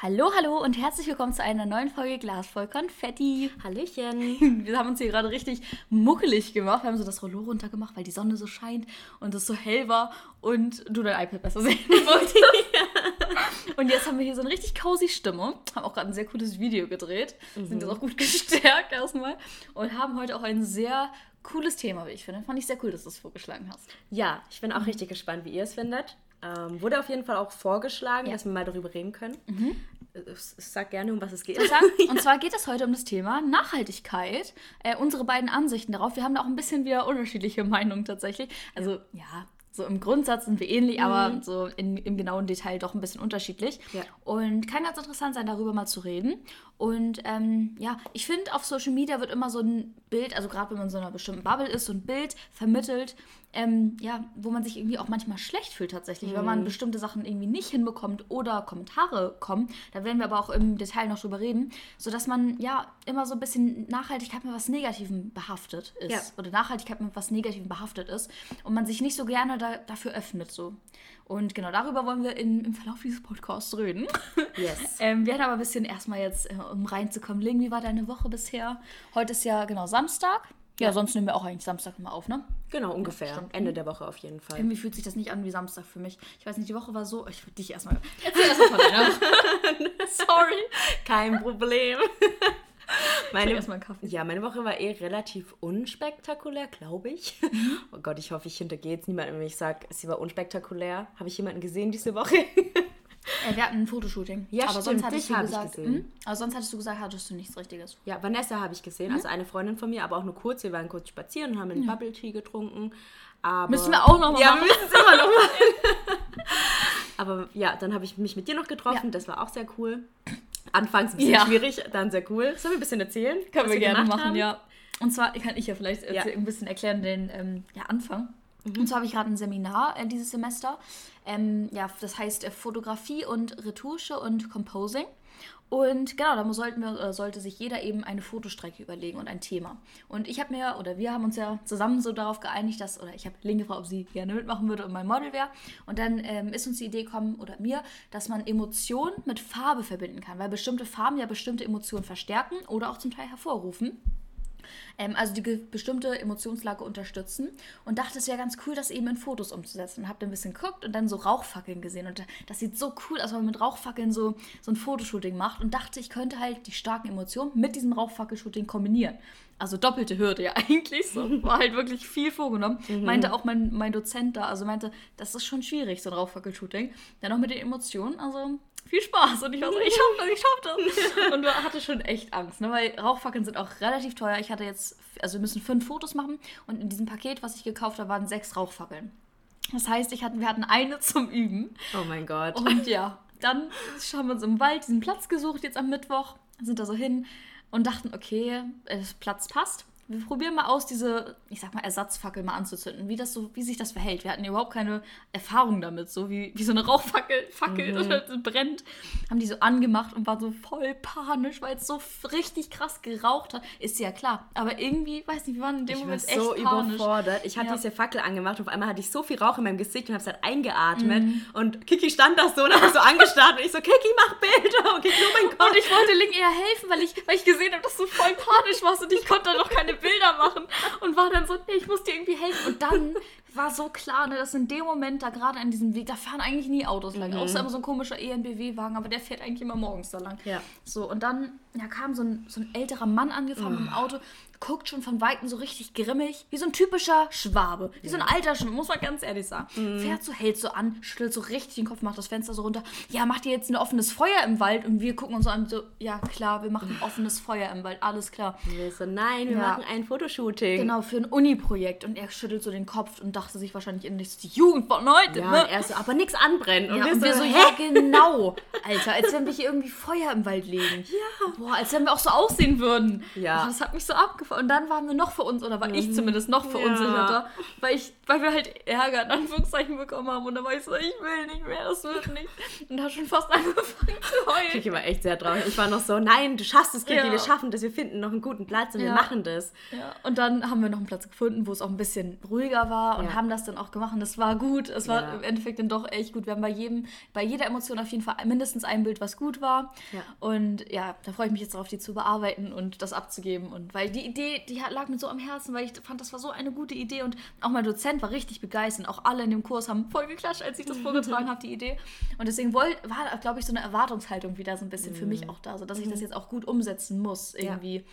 Hallo, hallo und herzlich willkommen zu einer neuen Folge Glas voll Konfetti. Hallöchen. Wir haben uns hier gerade richtig muckelig gemacht. Wir haben so das Rollo runtergemacht, weil die Sonne so scheint und es so hell war und du dein iPad besser sehen wolltest. und jetzt haben wir hier so eine richtig cozy Stimme. Haben auch gerade ein sehr cooles Video gedreht. Sind jetzt auch gut gestärkt erstmal. Und haben heute auch ein sehr cooles Thema, wie ich finde. Fand ich sehr cool, dass du es vorgeschlagen hast. Ja, ich bin auch richtig gespannt, wie ihr es findet. Ähm, wurde auf jeden Fall auch vorgeschlagen, Ja. dass wir mal darüber reden können. Ich, ich sag gerne, um was es geht. Und zwar geht es heute um das Thema Nachhaltigkeit. Äh, unsere beiden Ansichten darauf. Wir haben da auch ein bisschen wieder unterschiedliche Meinungen tatsächlich. Also ja, so im Grundsatz sind wir ähnlich, aber so in, im genauen Detail doch ein bisschen unterschiedlich. Ja. Und kann ganz interessant sein, darüber mal zu reden. Und ähm, ja, ich finde, auf Social Media wird immer so ein Bild, also gerade wenn man in so einer bestimmten Bubble ist, so ein Bild vermittelt, ähm, ja, wo man sich irgendwie auch manchmal schlecht fühlt tatsächlich, wenn man bestimmte Sachen irgendwie nicht hinbekommt oder Kommentare kommen. Da werden wir aber auch im Detail noch drüber reden, sodass man ja immer so ein bisschen Nachhaltigkeit mit was Negativem behaftet ist. Ja. Oder Nachhaltigkeit mit was Negativem behaftet ist und man sich nicht so gerne da, dafür öffnet. So. Und genau darüber wollen wir in, im Verlauf dieses Podcasts reden. Yes. Ähm, wir hatten aber ein bisschen erstmal jetzt, äh, um reinzukommen. Ling, wie war deine Woche bisher? Heute ist ja genau Samstag. Ja, sonst nehmen wir auch eigentlich Samstag immer auf, ne? Genau, ungefähr. stimmt. Ende der Woche auf jeden Fall. Irgendwie fühlt sich das nicht an wie Samstag für mich. Ich weiß nicht, die Woche war so. Ich würde dich erstmal. Erzähl erstmal von deiner Woche. Sorry. Kein Problem. Meine, erstmal einen Kaffee. ja, meine Woche war eh relativ unspektakulär, glaube ich. Mhm. Oh Gott, ich hoffe, ich hintergehe jetzt niemandem, wenn ich sage, sie war unspektakulär. Habe ich jemanden gesehen diese Woche? Äh, wir hatten ein Fotoshooting. Ja, aber stimmt, sonst hattest dich du gesagt. gesehen. Hm? Aber sonst hattest du gesagt, hattest du nichts Richtiges. Ja, Vanessa habe ich gesehen, Mhm. also eine Freundin von mir, aber auch nur kurz. Wir waren kurz spazieren und haben einen Bubble Tea getrunken. Aber Müssen wir auch noch mal Ja, machen. wir müssen es immer noch machen. aber ja, dann habe ich mich mit dir noch getroffen. Ja. Das war auch sehr cool. Anfangs ein bisschen Ja. schwierig, dann sehr cool. Sollen wir ein bisschen erzählen? Können wir gerne machen, haben? ja. Und zwar kann ich ja vielleicht Ja. ein bisschen erklären den ähm, ja, Anfang. Mhm. Und zwar habe ich gerade ein Seminar äh, dieses Semester. Ähm, ja, das heißt äh, Fotografie und Retusche und Composing. Und genau, da sollten wir, oder sollte sich jeder eben eine Fotostrecke überlegen und ein Thema. Und ich habe mir, oder wir haben uns ja zusammen so darauf geeinigt, dass, oder ich habe Link gefragt, ob sie gerne mitmachen würde und mein Model wäre. Und dann ähm, ist uns die Idee gekommen, oder mir, dass man Emotionen mit Farbe verbinden kann, weil bestimmte Farben ja bestimmte Emotionen verstärken oder auch zum Teil hervorrufen. Ähm, also die bestimmte Emotionslage unterstützen. Und dachte, es wäre ganz cool, das eben in Fotos umzusetzen. Und habe dann ein bisschen geguckt und dann so Rauchfackeln gesehen. Und das sieht so cool aus, wenn man mit Rauchfackeln so, so ein Fotoshooting macht. Und dachte, ich könnte halt die starken Emotionen mit diesem Rauchfackelshooting kombinieren. Also doppelte Hürde ja eigentlich so. War halt wirklich viel vorgenommen. Meinte auch mein, mein Dozent da, also meinte, das ist schon schwierig, so ein Rauchfackelshooting. Dann noch mit den Emotionen, also viel Spaß. Und ich war so, ich schaff das, ich schaff das. Und hatte schon echt Angst, ne? weil Rauchfackeln sind auch relativ teuer. Ich hatte jetzt, also wir müssen fünf Fotos machen und in diesem Paket, was ich gekauft habe, waren sechs Rauchfackeln. Das heißt, ich hatte, wir hatten eine zum Üben. Oh mein Gott. Und ja, dann haben wir uns im Wald diesen Platz gesucht, jetzt am Mittwoch, sind da so hin und dachten, okay, äh, Platz passt. Wir probieren mal aus, diese, ich sag mal, Ersatzfackel mal anzuzünden, wie, das so, wie sich das verhält. Wir hatten überhaupt keine Erfahrung damit, so wie, wie so eine Rauchfackel fackelt oder brennt. Haben die so angemacht und waren so voll panisch, weil es so richtig krass geraucht hat. Ist ja klar. Aber irgendwie, weiß nicht, wir waren in dem Ich war Moment so echt panisch. überfordert. Ich hatte Ja. diese Fackel angemacht und auf einmal hatte ich so viel Rauch in meinem Gesicht und habe es halt eingeatmet. Mhm. Und Kiki stand da so und hat mich so angestarrt und ich so, Kiki, mach Bilder. Und Kiki. Und ich wollte Link eher helfen, weil ich, weil ich gesehen habe, dass du voll panisch warst und ich konnte da noch keine Bilder machen. Und war dann so, nee, ich muss dir irgendwie helfen. Und dann war so klar, ne, dass in dem Moment da gerade an diesem Weg, da fahren eigentlich nie Autos lang. Außer immer so ein komischer ENBW-Wagen, aber der fährt eigentlich immer morgens da lang. Ja. So, und dann ja, kam so ein, so ein älterer Mann angefahren mit dem Auto, guckt schon von Weitem so richtig grimmig, wie so ein typischer Schwabe. Wie so ein alter Schwabe, muss man ganz ehrlich sagen. Fährt so, hält so an, schüttelt so richtig den Kopf, macht das Fenster so runter. Ja, macht ihr jetzt ein offenes Feuer im Wald? Und wir gucken uns so an, so, ja klar, wir machen ein offenes Feuer im Wald, alles klar. Und wir so, nein, wir Ja. machen ein Fotoshooting. Genau, für ein Uni-Projekt. Und er schüttelt so den Kopf und dachte sich wahrscheinlich so, die Jugend von heute, Ja, ne? und er so, aber nichts anbrennen. Ja, und wir so, ja, genau. Alter, als wenn wir hier irgendwie Feuer im Wald legen. Ja. Boah, als wenn wir auch so aussehen würden. Ja. Boah, das hat mich so abgefahren. Und dann waren wir noch für uns, oder war ich zumindest noch verunsicherter, weil ich weil wir halt Ärger in Anführungszeichen bekommen haben. Und dann war ich so, ich will nicht mehr, das wird nicht. Und da schon fast angefangen zu heulen. Ich war echt sehr traurig. Ich war noch so, nein, du schaffst es, Kiki, Ja. wir schaffen das, wir finden noch einen guten Platz und wir Ja. machen das. Ja, und dann haben wir noch einen Platz gefunden, wo es auch ein bisschen ruhiger war und Ja. haben das dann auch gemacht. Und das war gut. Es war im Endeffekt dann doch echt gut. Wir haben bei jedem, bei jeder Emotion auf jeden Fall mindestens ein Bild, was gut war. Und ja, da freue ich mich jetzt darauf, die zu bearbeiten und das abzugeben. Und weil die Idee, die lag mir so am Herzen, weil ich fand, das war so eine gute Idee. Und auch mein Dozent war richtig begeistert. Auch alle in dem Kurs haben voll geklatscht, als ich das vorgetragen habe, die Idee. Und deswegen wollt, war, glaube ich, so eine Erwartungshaltung wieder so ein bisschen für mich auch da, so dass ich das jetzt auch gut umsetzen muss irgendwie.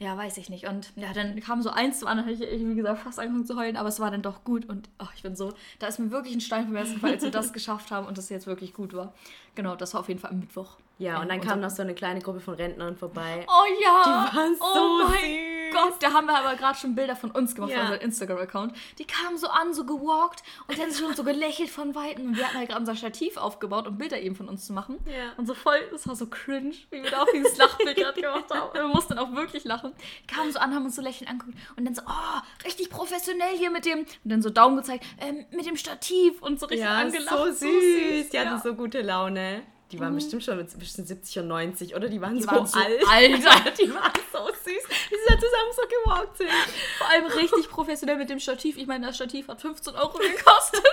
Ja, weiß ich nicht. Und ja, dann kam so eins zum anderen, habe ich, wie gesagt, fast angefangen zu heulen, aber es war dann doch gut. Und oh, ich bin so, da ist mir wirklich ein Stein vom Herzen gefallen, als wir das geschafft haben und das jetzt wirklich gut war. Genau, das war auf jeden Fall am Mittwoch. Ja, und dann kam noch so eine kleine Gruppe von Rentnern vorbei. Oh ja! Die waren oh so mein süß. Gott, da haben wir aber gerade schon Bilder von uns gemacht, Ja. von unserem Instagram-Account. Die kamen so an, so gewalkt und dann schon so gelächelt von Weitem. Und wir hatten halt gerade unser Stativ aufgebaut, um Bilder eben von uns zu machen. Ja. Und so voll, das war so cringe, wie wir da auch dieses Lachbild gerade gemacht haben. Wir mussten dann auch wirklich lachen. Die kamen so an, haben uns so lächelnd angeguckt und dann so, oh, richtig professionell hier mit dem, und dann so Daumen gezeigt, ähm, mit dem Stativ und so richtig Ja, angelacht. so süß. Die hatten ja. So gute Laune. Die waren bestimmt schon mit zwischen 70 und 90, oder? Die waren, Die so, waren so alt. alt. die waren so süß, wie sie da zusammen so gewalkt sind. Vor allem richtig professionell mit dem Stativ. Ich meine, das Stativ hat 15 Euro gekostet.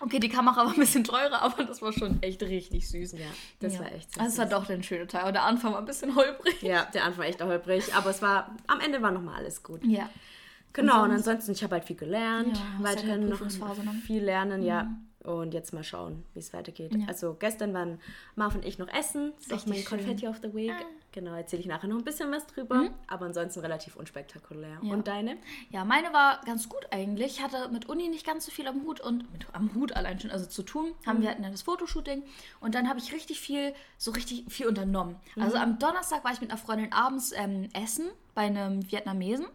Okay, die Kamera war ein bisschen teurer, aber das war schon echt richtig süß. Ja, das Ja. war echt süß. Also es war doch der schöne Teil. Aber der Anfang war ein bisschen holprig. ja, der Anfang war echt holprig, aber es war, am Ende war nochmal alles gut. Ja. Genau, und ansonsten, ich habe halt viel gelernt, Ja, weiterhin noch ne? viel lernen, ja. Und jetzt mal schauen, wie es weitergeht. Ja. Also gestern waren Marv und ich noch essen. Das ist auch mein schön. Confetti of the Week. Ah. Genau, erzähle ich nachher noch ein bisschen was drüber. Aber ansonsten relativ unspektakulär. Ja. Und deine? Ja, meine war ganz gut eigentlich. Ich hatte mit Uni nicht ganz so viel am Hut und mit, am Hut allein schon, also zu tun. Haben wir hatten ja das Fotoshooting und dann habe ich richtig viel, so richtig viel unternommen. Also am Donnerstag war ich mit einer Freundin abends ähm, essen bei einem Vietnamesen.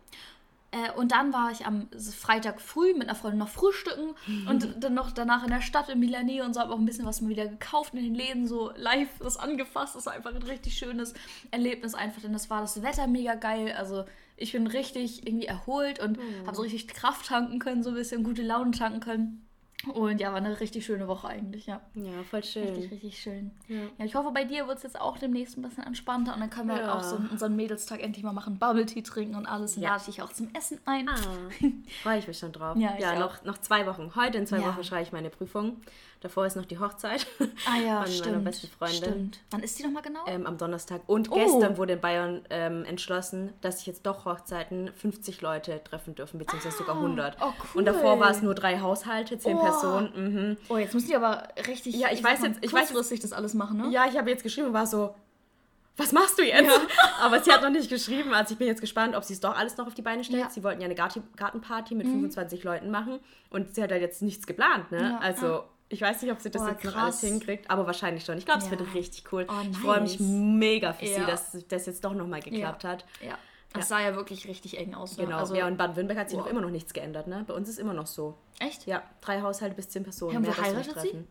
Äh, und dann war ich am Freitag früh mit einer Freundin noch frühstücken und dann noch danach in der Stadt in Milanee und so habe auch ein bisschen was mal wieder gekauft in den Läden, so live das angefasst. Das war einfach ein richtig schönes Erlebnis einfach, denn das war das Wetter mega geil. Also ich bin richtig irgendwie erholt und habe so richtig Kraft tanken können, so ein bisschen gute Laune tanken können. Und ja, war eine richtig schöne Woche eigentlich, ja. Ja, voll schön. Richtig, richtig schön. Ja. Ja, ich hoffe, bei dir wird es jetzt auch demnächst ein bisschen entspannter und dann können wir halt Ja. auch so unseren Mädelstag endlich mal machen, Bubble Tea trinken und alles. Und Ja. lade ich auch zum Essen ein. Ah, freue ich mich schon drauf. Ja, ich ja noch, noch zwei Wochen. Heute in zwei. Wochen schreibe ich meine Prüfung. Davor ist noch die Hochzeit Ah ja, von stimmt. meiner besten Freundin. Stimmt. Wann ist die nochmal genau? Ähm, am Donnerstag. Und Oh. gestern wurde in Bayern ähm, entschlossen, dass sich jetzt doch Hochzeiten 50 Leute treffen dürfen, beziehungsweise sogar 100. oh, cool. Und davor war es nur drei Haushalte, zehn Oh. Personen. Mhm. oh, jetzt müssen die aber richtig Ja, ich sag weiß jetzt- ich weiß kurzfristig das alles machen, ne? Ja, ich habe jetzt geschrieben und war so, was machst du jetzt? Aber sie hat noch nicht geschrieben. Also ich bin jetzt gespannt, ob sie es doch alles noch auf die Beine stellt. Ja. Mhm. Sie wollten ja eine Gartenparty mit 25 Leuten machen und sie hat halt jetzt nichts geplant. Ne? Ja, also ich weiß nicht, ob sie das Oh, jetzt noch krass. alles hinkriegt, aber wahrscheinlich schon. Ich glaube, es Ja. wird richtig cool. Oh, Ich freue mich nice. mega für sie, Ja. dass das jetzt doch nochmal geklappt hat. Ja. Das sah ja wirklich richtig eng aus. Ne? Genau. Also, ja, und Baden-Württemberg hat sich Wow. noch immer noch nichts geändert. Ne? Bei uns ist immer noch so. echt? Ja, drei Haushalte bis zehn Personen. Ja, und nicht heiratet sie?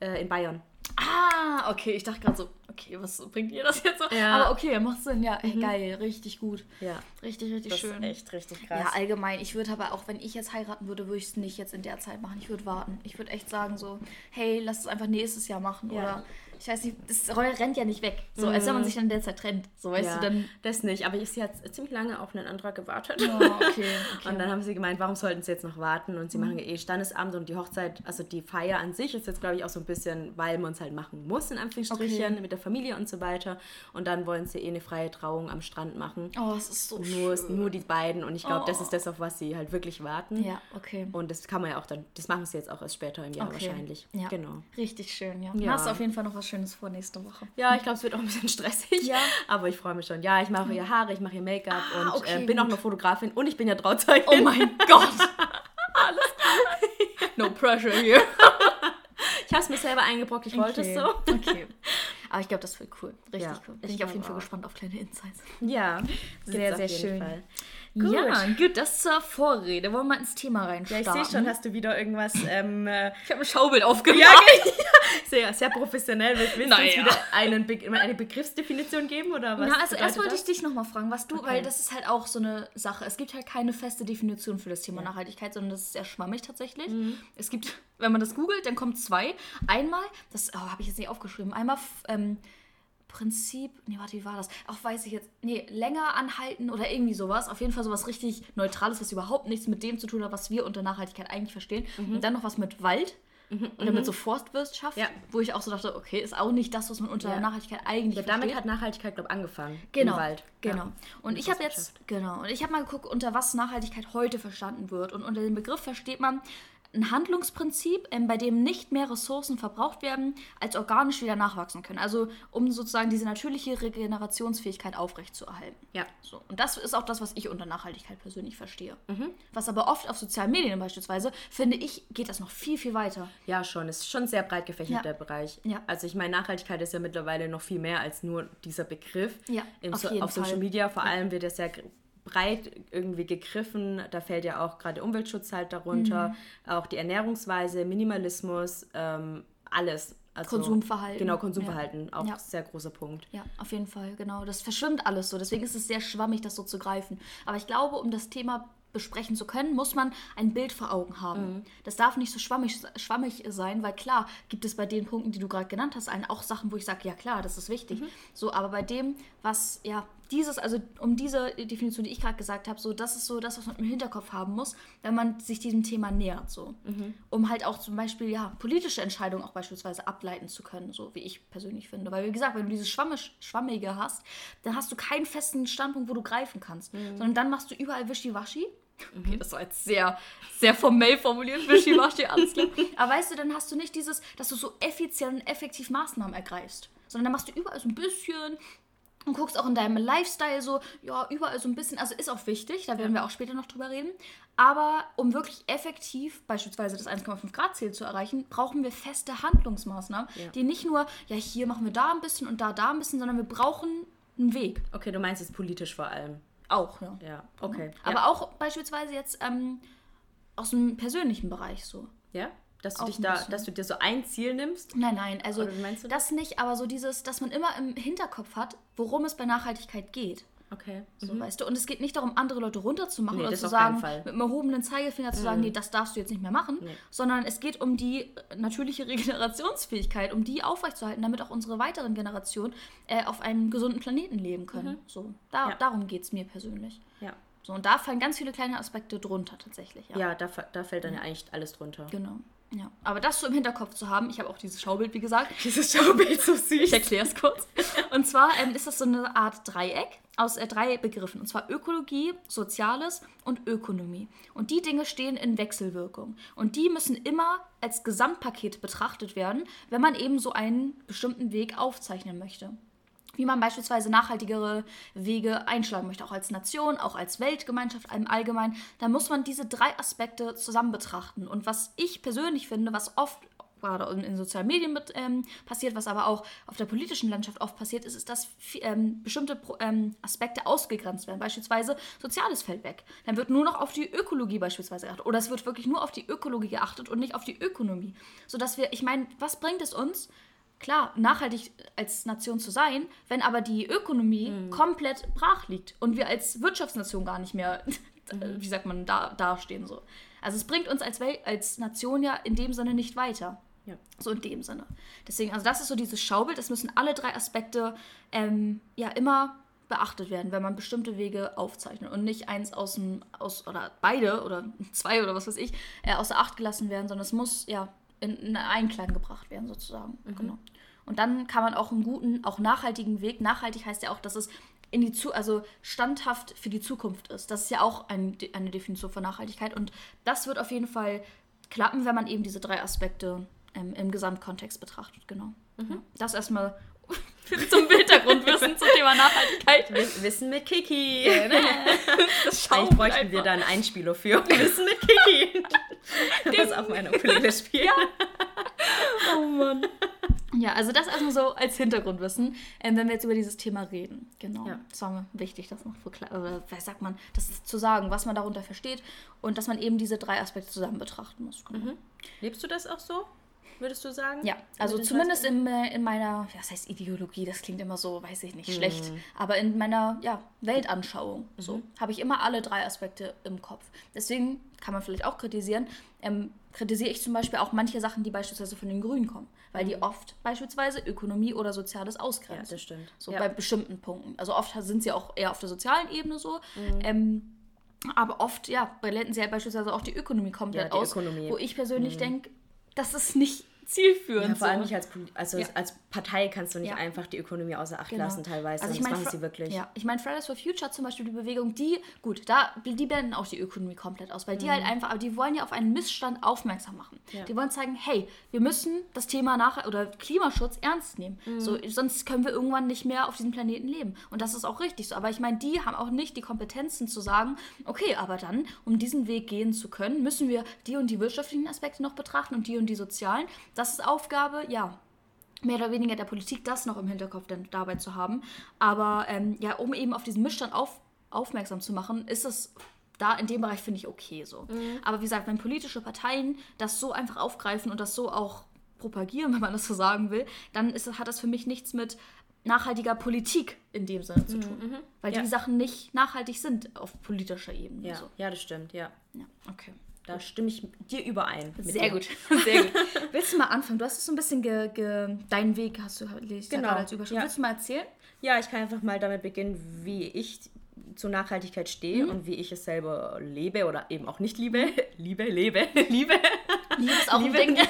Äh, in Bayern. Ah, okay. Ich dachte gerade so, okay, was bringt ihr das jetzt so? Ja. Aber okay, macht Sinn. Ja, ey, geil. Richtig gut. Ja. Richtig, richtig Das schön. ist echt richtig krass. Ja, allgemein. Ich würde aber auch, wenn ich jetzt heiraten würde, würde ich es nicht jetzt in der Zeit machen. Ich würde warten. Ich würde echt sagen so, hey, lass es einfach nächstes Jahr machen. Ja. Oder ich weiß nicht, das rennt ja nicht weg. So, als wenn man sich dann in der Zeit trennt. So, weißt ja, du, dann. das nicht. Aber sie hat ziemlich lange auf einen Antrag gewartet. Oh, okay, okay. Und dann haben sie gemeint, warum sollten sie jetzt noch warten? Und sie machen ja eh Standesamt und die Hochzeit, also die Feier an sich ist jetzt, glaube ich, auch so ein bisschen, weil man es halt machen muss, in Anführungsstrichen, Okay. mit der Familie und so weiter. Und dann wollen sie eh eine freie Trauung am Strand machen. Oh, es ist so Nur, schön. nur die beiden. Und ich glaube, das Oh. ist das, auf was sie halt wirklich warten. Ja, okay. Und das kann man ja auch dann, das machen sie jetzt auch erst später im Jahr Okay. wahrscheinlich. Ja. Genau. Richtig schön, ja. Ja. Hast du auf jeden Fall noch was Schönes vor nächste Woche. Ja, ich glaube, es wird auch ein bisschen stressig. Ja. Aber ich freue mich schon. Ja, ich mache ihr Haare, ich mache ihr Make-up Ah, und okay, äh, bin auch gut. noch Fotografin und ich bin ja Trauzeugin. Oh mein Gott! Alles. No pressure here. Ich habe es mir selber eingebrockt, ich wollte es so. Okay. Aber ich glaube, das wird cool. Richtig Ja, cool. Bin ich ich auf jeden Fall auch. gespannt auf kleine Insights. Ja, Sehr, sehr schön. Fall. Gut. Ja, gut, das zur Vorrede. Wollen wir mal ins Thema Ja, reinstarten? ich sehe schon, hast du wieder irgendwas. Ähm, äh, Ich habe ein Schaubild aufgemacht. ja, sehr, sehr professionell. Willst, willst du uns Naja. wieder einen Be eine Begriffsdefinition geben? Oder was Na, also erst wollte ich dich nochmal fragen, was du, Okay. weil das ist halt auch so eine Sache. Es gibt halt keine feste Definition für das Thema Nachhaltigkeit, sondern das ist sehr schwammig tatsächlich. Mhm. Es gibt, wenn man das googelt, dann kommen zwei. Einmal, das oh, habe ich jetzt nicht aufgeschrieben, einmal ähm, Prinzip, nee, warte, wie war das? Auch weiß ich jetzt, nee, länger anhalten oder irgendwie sowas. Auf jeden Fall sowas richtig Neutrales, was überhaupt nichts mit dem zu tun hat, was wir unter Nachhaltigkeit eigentlich verstehen. Und dann noch was mit Wald. Oder mit so Forstwirtschaft, Mhm. Ja. wo ich auch so dachte, okay, ist auch nicht das, was man unter Ja. Nachhaltigkeit eigentlich Ja, versteht. damit hat Nachhaltigkeit, glaube ich, angefangen. Genau, Im Wald. genau. Ja. Und ich habe jetzt, genau, und ich habe mal geguckt, unter was Nachhaltigkeit heute verstanden wird. Und unter dem Begriff versteht man ein Handlungsprinzip, ähm, bei dem nicht mehr Ressourcen verbraucht werden, als organisch wieder nachwachsen können. Also um sozusagen diese natürliche Regenerationsfähigkeit aufrechtzuerhalten. Ja. So, und das ist auch das, was ich unter Nachhaltigkeit persönlich verstehe. Mhm. Was aber oft auf sozialen Medien beispielsweise, finde ich, geht das noch viel, viel weiter. Ja, schon. Es ist schon sehr breit gefächert, Ja. der Bereich. Ja. Also ich meine, Nachhaltigkeit ist ja mittlerweile noch viel mehr als nur dieser Begriff. Ja, auf so auf Social. Media vor allem wird ja gr- breit irgendwie gegriffen. Da fällt ja auch gerade Umweltschutz halt darunter, Mhm. auch die Ernährungsweise, Minimalismus, ähm, alles. Also, Konsumverhalten. Genau, Konsumverhalten, auch Ja. sehr großer Punkt. Ja, auf jeden Fall, genau. Das verschwimmt alles so. Deswegen ist es sehr schwammig, das so zu greifen. Aber ich glaube, um das Thema besprechen zu können, muss man ein Bild vor Augen haben. Das darf nicht so schwammig, schwammig sein, weil klar gibt es bei den Punkten, die du gerade genannt hast, einen auch Sachen, wo ich sage, ja klar, das ist wichtig. So, aber bei dem, was ja dieses, also um diese Definition, die ich gerade gesagt habe, so das ist so das, was man im Hinterkopf haben muss, wenn man sich diesem Thema nähert, so, um halt auch zum Beispiel ja politische Entscheidungen auch beispielsweise ableiten zu können, so wie ich persönlich finde, weil wie gesagt, wenn du dieses Schwammisch, schwammige hast, dann hast du keinen festen Standpunkt, wo du greifen kannst, sondern dann machst du überall wischiwaschi. Okay, das war jetzt sehr, sehr formell formuliert, wischiwaschi, alles klar. Aber weißt du, dann hast du nicht dieses, dass du so effizient und effektiv Maßnahmen ergreifst, sondern dann machst du überall so ein bisschen und guckst auch in deinem Lifestyle so, ja, überall so ein bisschen, also ist auch wichtig, da werden wir auch später noch drüber reden. Aber um wirklich effektiv beispielsweise das 1,5 Grad Ziel zu erreichen, brauchen wir feste Handlungsmaßnahmen, Ja. die nicht nur, ja, hier machen wir da ein bisschen und da da ein bisschen, sondern wir brauchen einen Weg. Okay, du meinst es politisch vor allem. Auch, ja. Ja, okay. Aber ja. auch beispielsweise jetzt ähm, aus dem persönlichen Bereich so. Ja? Dass du dich da, bisschen. dass du dir so ein Ziel nimmst. Nein, nein, also Oder meinst du das nicht, aber so dieses, dass man immer im Hinterkopf hat, worum es bei Nachhaltigkeit geht. Okay. So, weißt du? Und es geht nicht darum, andere Leute runterzumachen Nee, oder zu sagen, mit einem erhobenen Zeigefinger zu sagen, nee, das darfst du jetzt nicht mehr machen, Nee. sondern es geht um die äh, natürliche Regenerationsfähigkeit, um die aufrechtzuerhalten, damit auch unsere weiteren Generationen äh, auf einem gesunden Planeten leben können. So, da, Ja. darum geht es mir persönlich. Ja. So, und da fallen ganz viele kleine Aspekte drunter tatsächlich. Ja, Ja, da, da fällt dann ja eigentlich alles drunter. genau. Ja. Aber das so im Hinterkopf zu haben, ich habe auch dieses Schaubild, wie gesagt, Dieses Schaubild so süß. ich erkläre es kurz. Und zwar ähm, ist das so eine Art Dreieck aus äh, drei Begriffen. Und zwar Ökologie, Soziales und Ökonomie. Und die Dinge stehen in Wechselwirkung. Und die müssen immer als Gesamtpaket betrachtet werden, wenn man eben so einen bestimmten Weg aufzeichnen möchte. Wie man beispielsweise nachhaltigere Wege einschlagen möchte, auch als Nation, auch als Weltgemeinschaft im Allgemeinen, da muss man diese drei Aspekte zusammen betrachten. Und was ich persönlich finde, was oft gerade in, sozialen Medien mit, ähm, passiert, was aber auch auf der politischen Landschaft oft passiert ist, ist, dass ähm, bestimmte Pro ähm, Aspekte ausgegrenzt werden. Beispielsweise Soziales fällt weg. Dann wird nur noch auf die Ökologie beispielsweise geachtet. Oder es wird wirklich nur auf die Ökologie geachtet und nicht auf die Ökonomie. Sodass wir, ich meine, was bringt es uns, klar, nachhaltig als Nation zu sein, wenn aber die Ökonomie komplett brach liegt und wir als Wirtschaftsnation gar nicht mehr, wie sagt man, da, dastehen so. Also es bringt uns als, Wel als Nation ja in dem Sinne nicht weiter. Ja. So in dem Sinne. Deswegen, also das ist so dieses Schaubild, es müssen alle drei Aspekte ähm, ja immer beachtet werden, wenn man bestimmte Wege aufzeichnet und nicht eins aus dem, aus, oder beide oder zwei oder was weiß ich, äh, außer Acht gelassen werden, sondern es muss ja in, in Einklang gebracht werden sozusagen. Genau. Und dann kann man auch einen guten, auch nachhaltigen Weg, nachhaltig heißt ja auch, dass es in die zu also standhaft für die Zukunft ist. Das ist ja auch ein, eine Definition von Nachhaltigkeit und das wird auf jeden Fall klappen, wenn man eben diese drei Aspekte ähm, im Gesamtkontext betrachtet, genau. Ja, das erstmal zum Hintergrundwissen zum Thema Nachhaltigkeit. Wiss- Wissen mit Kiki. Das Eigentlich bräuchten wir da einen Einspieler für. Wissen mit Kiki. Das auf meiner Ukulele spielen. Oh Mann. Ja, also das erstmal so als Hintergrundwissen, ähm, wenn wir jetzt über dieses Thema reden. Genau. Ja. Das war mir wichtig, das noch für klar, oder was sagt man, das zu sagen, was man darunter versteht und dass man eben diese drei Aspekte zusammen betrachten muss. Genau. Lebst du das auch so? Würdest du sagen? Ja, also zumindest in, in meiner, ja, das heißt Ideologie, das klingt immer so, weiß ich nicht, schlecht, aber in meiner ja, Weltanschauung so habe ich immer alle drei Aspekte im Kopf. Deswegen kann man vielleicht auch kritisieren, ähm, kritisiere ich zum Beispiel auch manche Sachen, die beispielsweise von den Grünen kommen, weil die oft beispielsweise Ökonomie oder Soziales Ja, ausgrenzen. das stimmt. So ja. bei bestimmten Punkten. Also oft sind sie auch eher auf der sozialen Ebene so. Mhm. Ähm, aber oft, ja, blenden sie halt beispielsweise auch die Ökonomie komplett Ja, die aus. Ökonomie. Mhm. Wo ich persönlich denke, das ist nicht zielführend. Ja, vor allem so. nicht als, also Ja. als Partei kannst du nicht Ja. einfach die Ökonomie außer Acht Genau. lassen teilweise. Also ich das meine, machen sie wirklich. Ja, ich meine, Fridays for Future zum Beispiel, die Bewegung, die, gut, da, die blenden auch die Ökonomie komplett aus, weil die halt einfach, aber die wollen ja auf einen Missstand aufmerksam machen. Mhm. Die wollen zeigen, hey, wir müssen das Thema nach oder Klimaschutz ernst nehmen. Mhm. So, sonst können wir irgendwann nicht mehr auf diesem Planeten leben. Und das ist auch richtig so. Aber ich meine, die haben auch nicht die Kompetenzen zu sagen, okay, aber dann, um diesen Weg gehen zu können, müssen wir die und die wirtschaftlichen Aspekte noch betrachten und die und die sozialen. Das ist Aufgabe, ja, mehr oder weniger der Politik das noch im Hinterkopf dann dabei zu haben. Aber ähm, ja, um eben auf diesen Missstand auf, aufmerksam zu machen, ist es da in dem Bereich finde ich okay so. Aber wie gesagt, wenn politische Parteien das so einfach aufgreifen und das so auch propagieren, wenn man das so sagen will, dann ist, hat das für mich nichts mit nachhaltiger Politik in dem Sinne zu tun. Weil Ja. die Sachen nicht nachhaltig sind auf politischer Ebene. Ja. So. ja, das stimmt, ja. Ja, okay. Da stimme ich dir überein. mit Sehr dir. gut, sehr gut. Willst du mal anfangen? Du hast es so ein bisschen ge, ge, deinen Weg hast du lese ich ja Genau, gerade als Überschrift. ja. Willst du mal erzählen? Ja, ich kann einfach mal damit beginnen, wie ich zur Nachhaltigkeit stehe und wie ich es selber lebe oder eben auch nicht liebe. Liebe, lebe, liebe. Liebe ist auch Liebe, ein Ding.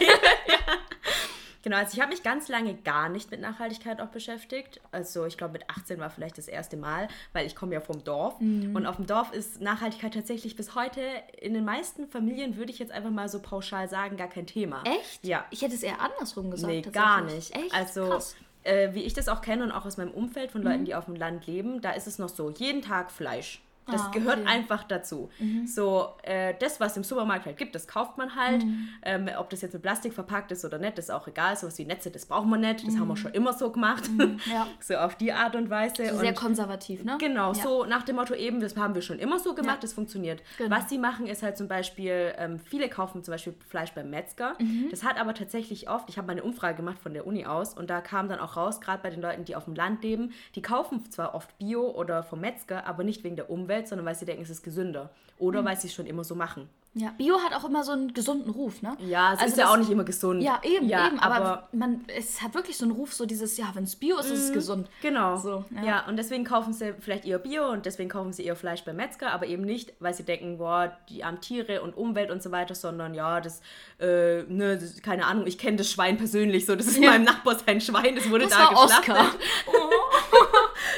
Genau, also ich habe mich ganz lange gar nicht mit Nachhaltigkeit auch beschäftigt. Also ich glaube mit 18 war vielleicht das erste Mal, weil ich komme ja vom Dorf. Mhm. Und auf dem Dorf ist Nachhaltigkeit tatsächlich bis heute in den meisten Familien, würde ich jetzt einfach mal so pauschal sagen, gar kein Thema. Echt? Ja. Ich hätte es eher andersrum gesagt. Nee, gar nicht. Echt? Also, Krass. äh, wie ich das auch kenne und auch aus meinem Umfeld von Leuten, die auf dem Land leben, da ist es noch so, jeden Tag Fleisch. Das Ah, gehört okay. einfach dazu. So, äh, das, was im Supermarkt halt gibt, das kauft man halt. Ähm, ob das jetzt mit Plastik verpackt ist oder nicht, ist auch egal. Sowas wie Netze, das braucht man nicht. Das haben wir schon immer so gemacht. Ja. so auf die Art und Weise. Sehr und konservativ, ne? Genau, Ja. so nach dem Motto eben, das haben wir schon immer so gemacht, Ja. das funktioniert. Genau. Was sie machen, ist halt zum Beispiel, ähm, viele kaufen zum Beispiel Fleisch beim Metzger. Mhm. Das hat aber tatsächlich oft, ich habe mal eine Umfrage gemacht von der Uni aus und da kam dann auch raus, gerade bei den Leuten, die auf dem Land leben, die kaufen zwar oft Bio oder vom Metzger, aber nicht wegen der Umwelt, sondern weil sie denken, es ist gesünder. Oder Mhm. weil sie es schon immer so machen. Ja. Bio hat auch immer so einen gesunden Ruf, ne? Ja, es Also ist ja auch nicht immer gesund. Ja, eben, Ja, eben. Aber, man, es hat wirklich so einen Ruf, so dieses, ja, wenn es Bio ist, ist es gesund. Genau. So, ja. ja. und deswegen kaufen sie vielleicht eher Bio und deswegen kaufen sie eher Fleisch beim Metzger, aber eben nicht, weil sie denken, boah, die armen Tiere und Umwelt und so weiter, sondern ja, das, äh, ne, das, keine Ahnung, ich kenne das Schwein persönlich so, das ist Ja. meinem Nachbar sein Schwein, das wurde Das da war geschlachtet. Oscar.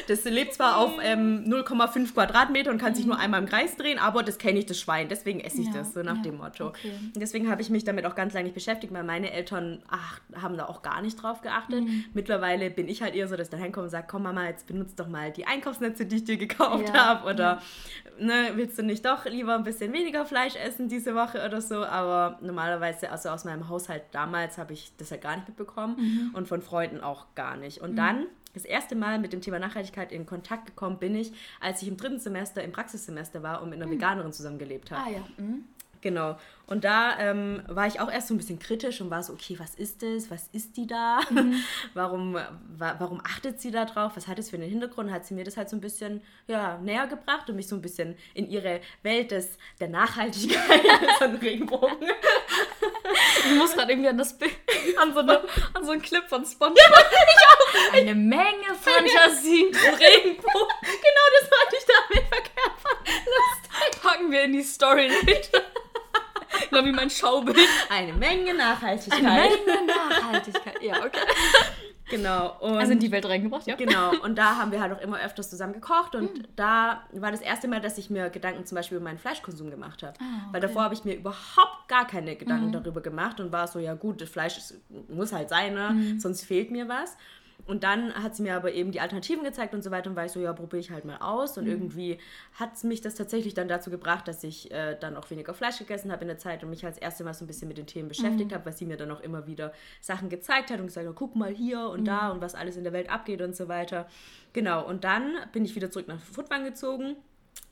Das lebt zwar auf ähm, 0,5 Quadratmeter und kann sich nur einmal im Kreis drehen, aber das kenne ich, das Schwein, deswegen esse ich Ja, das, so nach ja, dem Motto. okay. Deswegen habe ich mich damit auch ganz lange nicht beschäftigt, weil meine Eltern ach, haben da auch gar nicht drauf geachtet. Mhm. Mittlerweile bin ich halt eher so, dass ich dann hinkomme und sage, komm Mama, jetzt benutzt doch mal die Einkaufsnetze, die ich dir gekauft Ja, habe. Oder ne, willst du nicht doch lieber ein bisschen weniger Fleisch essen diese Woche oder so? Aber normalerweise, also aus meinem Haushalt damals, habe ich das halt gar nicht mitbekommen Mhm. und von Freunden auch gar nicht. Und dann das erste Mal mit dem Thema Nachhaltigkeit in Kontakt gekommen bin ich, als ich im dritten Semester im Praxissemester war und mit einer Veganerin zusammengelebt habe. Ah ja. Mhm. Genau. Und da ähm, war ich auch erst so ein bisschen kritisch und war so, okay, was ist das? Was ist die da? warum, wa warum achtet sie da drauf? Was hat es für einen Hintergrund? Hat sie mir das halt so ein bisschen ja, näher gebracht und mich so ein bisschen in ihre Welt des, der Nachhaltigkeit, so ein Regenbogen. Ich muss gerade irgendwie an das Bild, an so, eine, an so einen Clip von SpongeBob. Eine Menge Fantasie. Regenbogen. Genau das wollte ich damit verkörpern. Packen wir in die Story. Genau wie mein Schaubild. Eine Menge Nachhaltigkeit. Eine Menge Nachhaltigkeit. Ja, okay. Genau. Und Also in die Welt reingebracht, ja? Genau, und da haben wir halt auch immer öfters zusammen gekocht und da war das erste Mal, dass ich mir Gedanken zum Beispiel über meinen Fleischkonsum gemacht habe. Weil davor habe ich mir überhaupt gar keine Gedanken darüber gemacht und war so, ja gut, das Fleisch ist, muss halt sein, ne? sonst fehlt mir was. Und dann hat sie mir aber eben die Alternativen gezeigt und so weiter und war ich so, ja, probiere ich halt mal aus. Und mhm. irgendwie hat mich das tatsächlich dann dazu gebracht, dass ich äh, dann auch weniger Fleisch gegessen habe in der Zeit und mich als erste Mal so ein bisschen mit den Themen beschäftigt mhm. habe, weil sie mir dann auch immer wieder Sachen gezeigt hat und gesagt hat, guck mal hier und mhm. da und was alles in der Welt abgeht und so weiter. Genau, und dann bin ich wieder zurück nach Futwang gezogen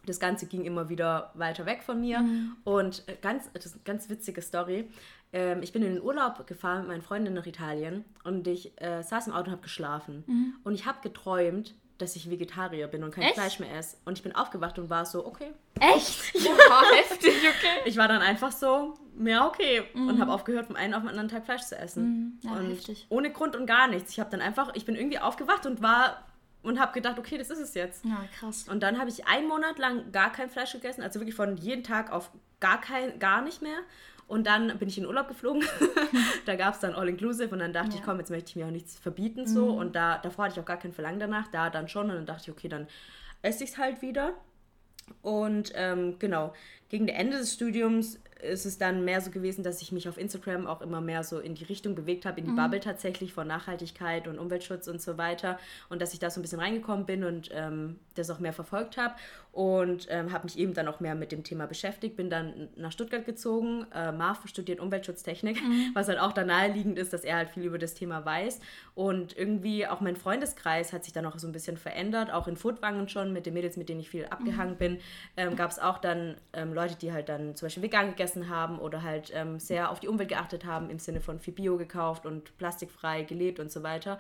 das Ganze ging immer wieder weiter weg von mir. Mhm. Und äh, ganz, das ist eine ganz witzige Story. Ähm, ich bin in den Urlaub gefahren mit meinen Freundinnen nach Italien und ich äh, saß im Auto und habe geschlafen. Mhm. Und ich habe geträumt, dass ich Vegetarier bin und kein Echt? Fleisch mehr esse. Und ich bin aufgewacht und war so, okay. Echt? Ja, heftig, okay. Ich war dann einfach so, ja, okay. Mhm. Und habe aufgehört, vom einen auf den anderen Tag Fleisch zu essen. Mhm. Ja, und heftig. ohne Grund und gar nichts. Ich habe dann einfach, ich bin irgendwie aufgewacht und war und habe gedacht, okay, das ist es jetzt. Ja, krass. Und dann habe ich einen Monat lang gar kein Fleisch gegessen, also wirklich von jeden Tag auf gar kein, gar nicht mehr. Und dann bin ich in Urlaub geflogen. da gab es dann All-Inclusive und dann dachte ja. ich, komm, jetzt möchte ich mir auch nichts verbieten so. Mhm. Und da, davor hatte ich auch gar kein Verlangen danach, da dann schon. Und dann dachte ich, okay, dann esse ich es halt wieder. Und ähm, genau, gegen Ende des Studiums ist es dann mehr so gewesen, dass ich mich auf Instagram auch immer mehr so in die Richtung bewegt habe, in die mhm. Bubble tatsächlich von Nachhaltigkeit und Umweltschutz und so weiter. Und dass ich da so ein bisschen reingekommen bin und ähm, das auch mehr verfolgt habe. Und ähm, habe mich eben dann auch mehr mit dem Thema beschäftigt. Bin dann nach Stuttgart gezogen. Äh, Marv studiert Umweltschutztechnik, mhm. was halt auch da naheliegend ist, dass er halt viel über das Thema weiß. Und irgendwie auch mein Freundeskreis hat sich dann auch so ein bisschen verändert. Auch in Furtwangen schon mit den Mädels, mit denen ich viel abgehangen mhm. bin, ähm, gab es auch dann ähm, Leute, die halt dann zum Beispiel vegan gegessen gegessen haben oder halt ähm, sehr auf die Umwelt geachtet haben, im Sinne von viel Bio gekauft und plastikfrei gelebt und so weiter.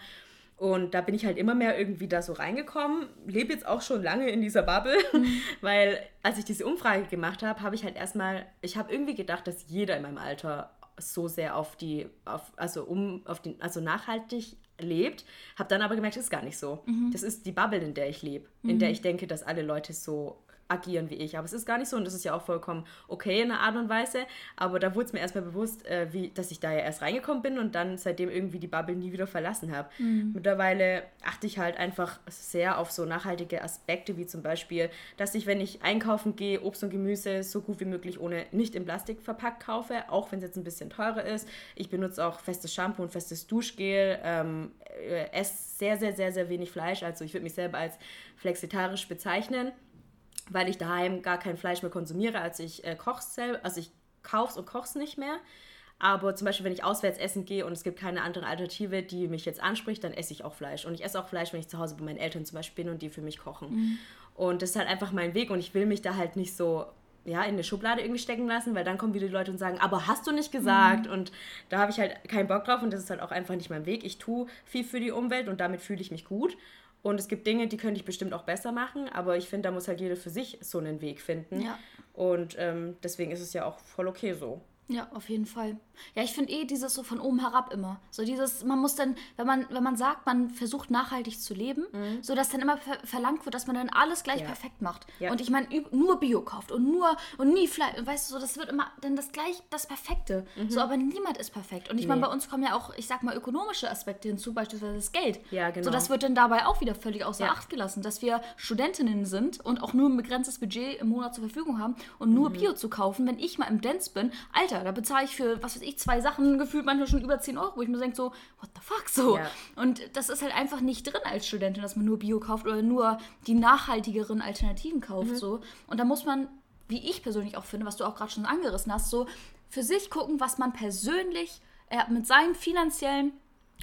Und da bin ich halt immer mehr irgendwie da so reingekommen. Lebe jetzt auch schon lange in dieser Bubble, mhm. weil als ich diese Umfrage gemacht habe, habe ich halt erstmal, ich habe irgendwie gedacht, dass jeder in meinem Alter so sehr auf die, auf, also um, auf den, also nachhaltig lebt. Habe dann aber gemerkt, das ist gar nicht so. Mhm. Das ist die Bubble, in der ich lebe, mhm. in der ich denke, dass alle Leute so agieren wie ich. Aber es ist gar nicht so und das ist ja auch vollkommen okay in einer Art und Weise. Aber da wurde es mir erstmal bewusst, äh, wie, dass ich da ja erst reingekommen bin und dann seitdem irgendwie die Bubble nie wieder verlassen habe. Mhm. Mittlerweile achte ich halt einfach sehr auf so nachhaltige Aspekte, wie zum Beispiel, dass ich, wenn ich einkaufen gehe, Obst und Gemüse so gut wie möglich ohne nicht in Plastik verpackt kaufe, auch wenn es jetzt ein bisschen teurer ist. Ich benutze auch festes Shampoo und festes Duschgel, ähm, äh, esse sehr, sehr, sehr, sehr wenig Fleisch. Also ich würde mich selber als flexitarisch bezeichnen weil ich daheim gar kein Fleisch mehr konsumiere. Also ich äh, koche selber, also ich kaufe es und koche es nicht mehr. Aber zum Beispiel, wenn ich auswärts essen gehe und es gibt keine andere Alternative, die mich jetzt anspricht, dann esse ich auch Fleisch. Und ich esse auch Fleisch, wenn ich zu Hause bei meinen Eltern zum Beispiel bin und die für mich kochen. Mhm. Und das ist halt einfach mein Weg und ich will mich da halt nicht so ja, in eine Schublade irgendwie stecken lassen, weil dann kommen wieder die Leute und sagen, aber hast du nicht gesagt? Mhm. Und da habe ich halt keinen Bock drauf und das ist halt auch einfach nicht mein Weg. Ich tue viel für die Umwelt und damit fühle ich mich gut. Und es gibt Dinge, die könnte ich bestimmt auch besser machen, aber ich finde, da muss halt jeder für sich so einen Weg finden. Ja. Und ähm, deswegen ist es ja auch voll okay so. Ja, auf jeden Fall. Ja, ich finde eh dieses so von oben herab immer. So dieses, man muss dann, wenn man, wenn man sagt, man versucht nachhaltig zu leben, mhm. so dass dann immer ver verlangt wird, dass man dann alles gleich ja. perfekt macht. Ja. Und ich meine, nur Bio kauft und nur und nie Fleisch. Und weißt du, so, das wird immer dann das gleich das Perfekte. Mhm. So, aber niemand ist perfekt. Und ich nee. meine, bei uns kommen ja auch, ich sag mal, ökonomische Aspekte hinzu, beispielsweise das Geld. Ja, genau. So, das wird dann dabei auch wieder völlig außer ja. Acht gelassen, dass wir Studentinnen sind und auch nur ein begrenztes Budget im Monat zur Verfügung haben und nur mhm. Bio zu kaufen, wenn ich mal im Dance bin. Alter, da bezahle ich für, was weiß ich, zwei Sachen gefühlt manchmal schon über 10 Euro, wo ich mir denke so, what the fuck so. Ja. Und das ist halt einfach nicht drin als Studentin, dass man nur Bio kauft oder nur die nachhaltigeren Alternativen kauft. Mhm. So. Und da muss man, wie ich persönlich auch finde, was du auch gerade schon angerissen hast, so für sich gucken, was man persönlich äh, mit seinem finanziellen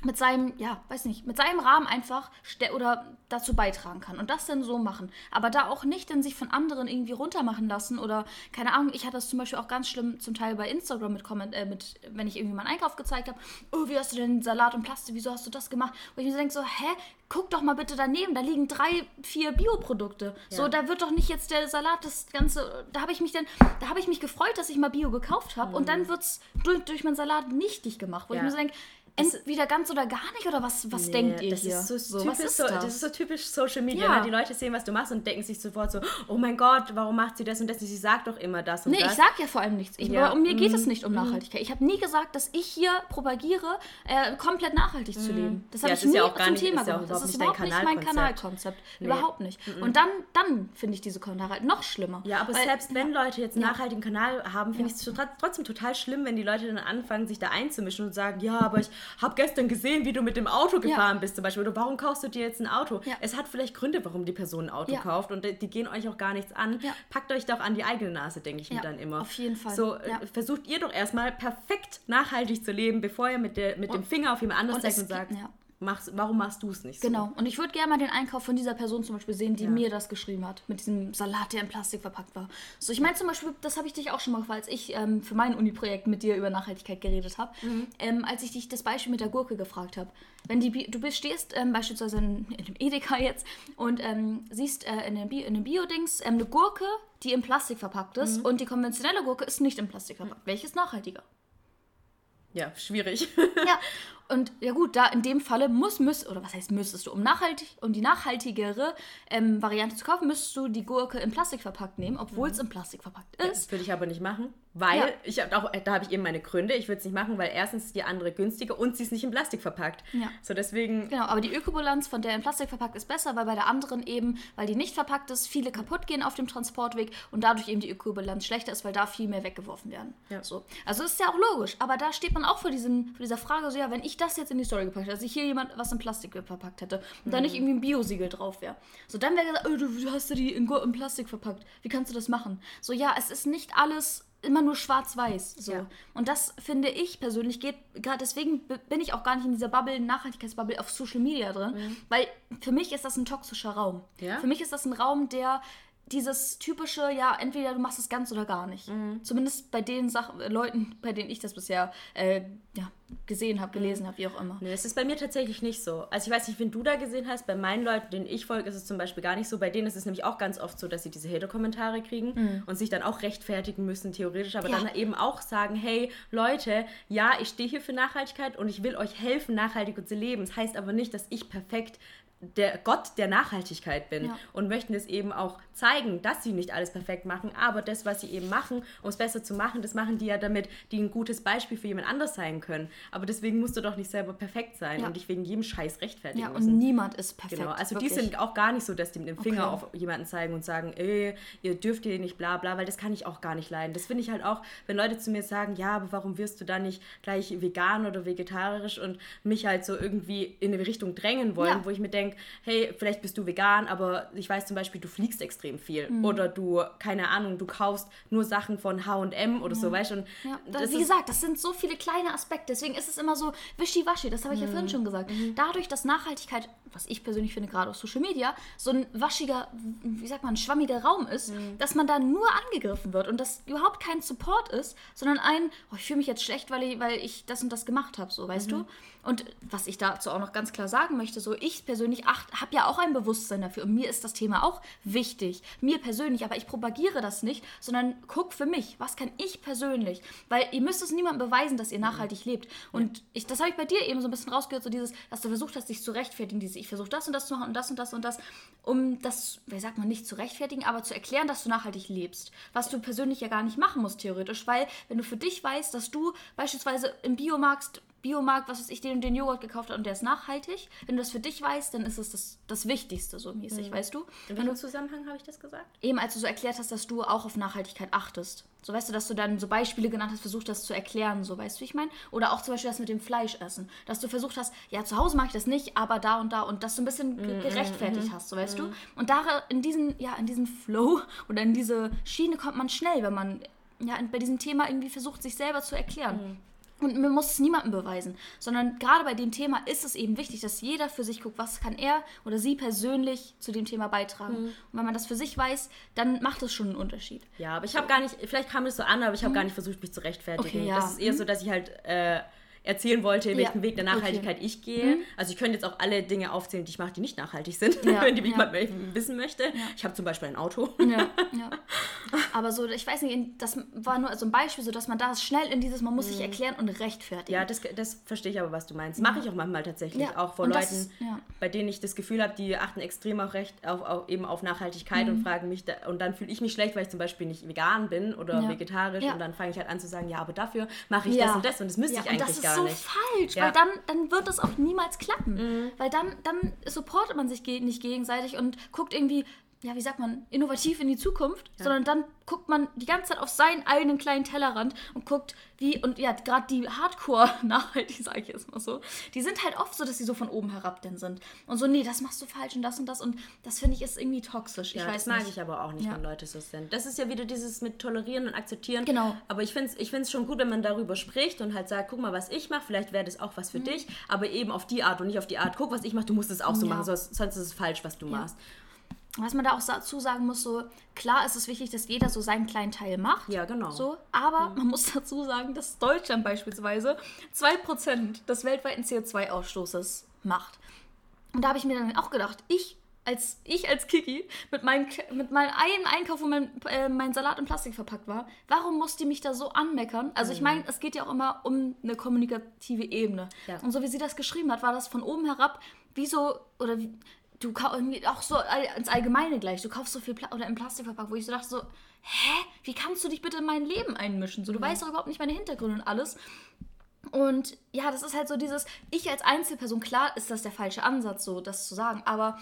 mit seinem, ja, weiß nicht, mit seinem Rahmen einfach oder dazu beitragen kann und das dann so machen. Aber da auch nicht dann sich von anderen irgendwie runtermachen lassen oder, keine Ahnung, ich hatte das zum Beispiel auch ganz schlimm zum Teil bei Instagram mit, Comment, äh, mit wenn ich irgendwie meinen Einkauf gezeigt habe, oh, wie hast du denn Salat und Plastik, wieso hast du das gemacht? Wo ich mir denke so, hä, guck doch mal bitte daneben, da liegen drei, vier Bioprodukte. Ja. So, da wird doch nicht jetzt der Salat, das Ganze, da habe ich mich dann, da habe ich mich gefreut, dass ich mal Bio gekauft habe mhm. und dann wird es durch, durch meinen Salat nichtig gemacht, wo ja. ich mir so denke, entweder ganz oder gar nicht oder was, was nee, denkt ihr das hier? Ist so, so typisch, ist das? das? ist so typisch Social Media. Ja. Ne? Die Leute sehen, was du machst und denken sich sofort so, oh mein Gott, warum macht sie das und das? Sie sagt doch immer das und nee, das. Nee, ich sag ja vor allem nichts. Ich, ja. Um mir geht mm. es nicht um mhm. Nachhaltigkeit. Ich habe nie gesagt, dass ich hier propagiere, äh, komplett nachhaltig mm. zu mhm. leben. Das habe ja, ich nie ja zum nicht, Thema gemacht. Das ist überhaupt nicht mein Kanalkonzept. Nee. Überhaupt nicht. Mm und dann, dann finde ich diese Kommentare halt noch schlimmer. Ja, aber Weil, selbst wenn Leute jetzt einen nachhaltigen Kanal haben, finde ich es trotzdem total schlimm, wenn die Leute dann anfangen, sich da einzumischen und sagen, ja, aber ich hab gestern gesehen, wie du mit dem Auto gefahren ja. bist zum Beispiel. Oder warum kaufst du dir jetzt ein Auto? Ja. Es hat vielleicht Gründe, warum die Person ein Auto kauft und die, gehen euch auch gar nichts an. Packt euch doch an die eigene Nase, denke ich mir dann immer. Auf jeden Fall. So, äh, versucht ihr doch erstmal perfekt nachhaltig zu leben, bevor ihr mit, der, mit dem Finger auf jemand anderes zeigt und sagt, machst, warum machst du es nicht so? Genau. Und ich würde gerne mal den Einkauf von dieser Person zum Beispiel sehen, die ja. mir das geschrieben hat, mit diesem Salat, der in Plastik verpackt war. So, ich meine zum Beispiel, das habe ich dich auch schon mal gefragt, als ich ähm, für mein Uni-Projekt mit dir über Nachhaltigkeit geredet habe, mhm. ähm, als ich dich das Beispiel mit der Gurke gefragt habe. Wenn die, du bist, stehst ähm, beispielsweise in, in einem Edeka jetzt und ähm, siehst äh, in dem Bio-Dings ähm, eine Gurke, die in Plastik verpackt ist mhm. und die konventionelle Gurke ist nicht in Plastik verpackt. Mhm. Welches nachhaltiger? Ja, schwierig. ja, und ja gut, da in dem Falle muss, müsst, oder was heißt müsstest du, um, nachhaltig, um die nachhaltigere ähm, Variante zu kaufen, müsstest du die Gurke in Plastik verpackt nehmen, obwohl es mhm. in Plastik verpackt ist. Das würde ich aber nicht machen, weil, ja. ich hab auch, da habe ich eben meine Gründe, ich würde es nicht machen, weil erstens die andere günstiger und sie ist nicht in Plastik verpackt. Ja. So deswegen... Genau, aber die Ökobilanz von der in Plastik verpackt ist besser, weil bei der anderen eben, weil die nicht verpackt ist, viele kaputt gehen auf dem Transportweg und dadurch eben die Ökobilanz schlechter ist, weil da viel mehr weggeworfen werden. Ja. So. Also ist ja auch logisch, aber da steht man auch vor, diesen, vor dieser Frage, so ja, wenn ich das jetzt in die Story gepackt hätte, dass ich hier jemand was in Plastik verpackt hätte und mhm. da nicht irgendwie ein Biosiegel drauf wäre. So, dann wäre gesagt, oh, du hast du die in, in Plastik verpackt. Wie kannst du das machen? So, ja, es ist nicht alles immer nur schwarz-weiß. So. Ja. Und das finde ich persönlich geht, gerade deswegen bin ich auch gar nicht in dieser Bubble, Nachhaltigkeitsbubble auf Social Media drin, mhm. weil für mich ist das ein toxischer Raum. Ja? Für mich ist das ein Raum, der dieses typische, ja, entweder du machst es ganz oder gar nicht. Mhm. Zumindest bei den Sach Leuten, bei denen ich das bisher äh, ja, gesehen habe, gelesen habe, wie auch immer. Nee, es ist bei mir tatsächlich nicht so. Also ich weiß nicht, wen du da gesehen hast. Bei meinen Leuten, denen ich folge, ist es zum Beispiel gar nicht so. Bei denen ist es nämlich auch ganz oft so, dass sie diese Hater-Kommentare kriegen mhm. und sich dann auch rechtfertigen müssen, theoretisch, aber ja. dann eben auch sagen, hey Leute, ja, ich stehe hier für Nachhaltigkeit und ich will euch helfen, nachhaltig zu leben. Das heißt aber nicht, dass ich perfekt der Gott der Nachhaltigkeit bin ja. und möchten es eben auch zeigen, dass sie nicht alles perfekt machen, aber das, was sie eben machen, um es besser zu machen, das machen die ja damit, die ein gutes Beispiel für jemand anders sein können. Aber deswegen musst du doch nicht selber perfekt sein ja. und dich wegen jedem Scheiß rechtfertigen ja, müssen. und niemand ist perfekt. Genau, also wirklich. die sind auch gar nicht so, dass die mit dem Finger okay. auf jemanden zeigen und sagen, ey, ihr dürft hier nicht bla bla, weil das kann ich auch gar nicht leiden. Das finde ich halt auch, wenn Leute zu mir sagen, ja, aber warum wirst du da nicht gleich vegan oder vegetarisch und mich halt so irgendwie in eine Richtung drängen wollen, wo ich mir denke, hey, vielleicht bist du vegan, aber ich weiß zum Beispiel, du fliegst extrem viel. Mhm. Oder du, keine Ahnung, du kaufst nur Sachen von HM oder ja. so, weißt du? Ja. wie gesagt, das sind so viele kleine Aspekte. Deswegen ist es immer so wischiwaschi, das habe ich mhm. ja vorhin schon gesagt. Mhm. Dadurch, dass Nachhaltigkeit, was ich persönlich finde, gerade auf Social Media, so ein waschiger, wie sagt man, schwammiger Raum ist, mhm. dass man da nur angegriffen wird und das überhaupt kein Support ist, sondern ein, oh, ich fühle mich jetzt schlecht, weil ich, weil ich das und das gemacht habe, so, weißt du? Und was ich dazu auch noch ganz klar sagen möchte, so ich persönlich habe ja auch ein Bewusstsein dafür und mir ist das Thema auch wichtig, mir persönlich, aber ich propagiere das nicht, sondern guck für mich, was kann ich persönlich, weil ihr müsst es niemandem beweisen, dass ihr nachhaltig lebt. Und ich, das habe ich bei dir eben so ein bisschen rausgehört, so dieses, dass du versucht hast, dich zu rechtfertigen, dieses, ich versuche das und das zu machen und das und das und das, um das, wie sagt man, nicht zu rechtfertigen, aber zu erklären, dass du nachhaltig lebst, was du persönlich ja gar nicht machen musst, theoretisch, weil wenn du für dich weißt, dass du beispielsweise im Biomarkt Biomarkt, was weiß ich, den und den Joghurt gekauft hat und der ist nachhaltig. Wenn du das für dich weißt, dann ist es das, das Wichtigste so mäßig, mhm. weißt du? In welchem Zusammenhang habe ich das gesagt? Eben, als du so erklärt hast, dass du auch auf Nachhaltigkeit achtest. So weißt du, dass du dann so Beispiele genannt hast, versucht das zu erklären, so weißt du, wie ich meine? Oder auch zum Beispiel das mit dem Fleischessen. Dass du versucht hast, ja, zu Hause mache ich das nicht, aber da und da und dass du ein bisschen mm, gerechtfertigt mm, hast, so weißt mm. du? Und da in diesen, ja, in diesen Flow oder in diese Schiene kommt man schnell, wenn man ja bei diesem Thema irgendwie versucht, sich selber zu erklären. Und man muss es niemandem beweisen, sondern gerade bei dem Thema ist es eben wichtig, dass jeder für sich guckt, was kann er oder sie persönlich zu dem Thema beitragen. Mhm. Und wenn man das für sich weiß, dann macht es schon einen Unterschied. Ja, aber ich habe gar nicht, vielleicht kam es so an, aber ich habe mhm. gar nicht versucht, mich zu rechtfertigen. Okay, ja. Das ist eher mhm. so, dass ich halt äh, erzählen wollte, in welchen ja. Weg der Nachhaltigkeit okay. ich gehe. Mhm. Also ich könnte jetzt auch alle Dinge aufzählen, die ich mache, die nicht nachhaltig sind, ja. wenn die ja. jemand wissen möchte. Ich habe zum Beispiel ein Auto. Ja. Aber so, ich weiß nicht, das war nur so ein Beispiel, so dass man da schnell in dieses, man muss sich mhm. erklären und rechtfertigen. Ja, das, das verstehe ich aber, was du meinst. Mache ich auch manchmal tatsächlich, auch vor und Leuten, das, bei denen ich das Gefühl habe, die achten extrem auch recht auf, auf eben auf Nachhaltigkeit mhm. und fragen mich, da, und dann fühle ich mich schlecht, weil ich zum Beispiel nicht vegan bin oder vegetarisch und dann fange ich halt an zu sagen, ja, aber dafür mache ich das und das und das müsste ich eigentlich gar so nicht. falsch, ja. weil dann, dann wird es auch niemals klappen. Mhm. Weil dann, dann supportet man sich ge nicht gegenseitig und guckt irgendwie, ja, wie sagt man, innovativ in die Zukunft, ja. sondern dann guckt man die ganze Zeit auf seinen eigenen kleinen Tellerrand und guckt, wie, und ja, gerade die Hardcore-nachhaltig, sage ich jetzt mal so, die sind halt oft so, dass sie so von oben herab denn sind. Und so, nee, das machst du falsch und das und das und das finde ich ist irgendwie toxisch. Ich ja, weiß das mag ich aber auch nicht, ja. wenn Leute so sind. Das ist ja wieder dieses mit tolerieren und akzeptieren. Genau. Aber ich finde es ich schon gut, wenn man darüber spricht und halt sagt, guck mal, was ich mache, vielleicht wäre das auch was für mhm. dich, aber eben auf die Art und nicht auf die Art, guck, was ich mache, du musst es auch so machen, sonst, sonst ist es falsch, was du machst was man da auch dazu sagen muss, so klar ist es wichtig, dass jeder so seinen kleinen Teil macht. Ja, genau. So, aber mhm. man muss dazu sagen, dass Deutschland beispielsweise 2% des weltweiten CO2-Ausstoßes macht. Und da habe ich mir dann auch gedacht, ich als ich als Kiki mit meinem mit meinem einen Einkauf, wo mein, äh, mein Salat in Plastik verpackt war, warum muss die mich da so anmeckern? Also ich mhm. meine, es geht ja auch immer um eine kommunikative Ebene. Ja. Und so wie sie das geschrieben hat, war das von oben herab wie so oder wie, du auch so ins Allgemeine gleich, du kaufst so viel Pla oder im Plastikverpack, wo ich so dachte so, hä, wie kannst du dich bitte in mein Leben einmischen? So, du mhm. weißt doch überhaupt nicht meine Hintergründe und alles. Und ja, das ist halt so dieses, ich als Einzelperson, klar ist das der falsche Ansatz, so das zu sagen, aber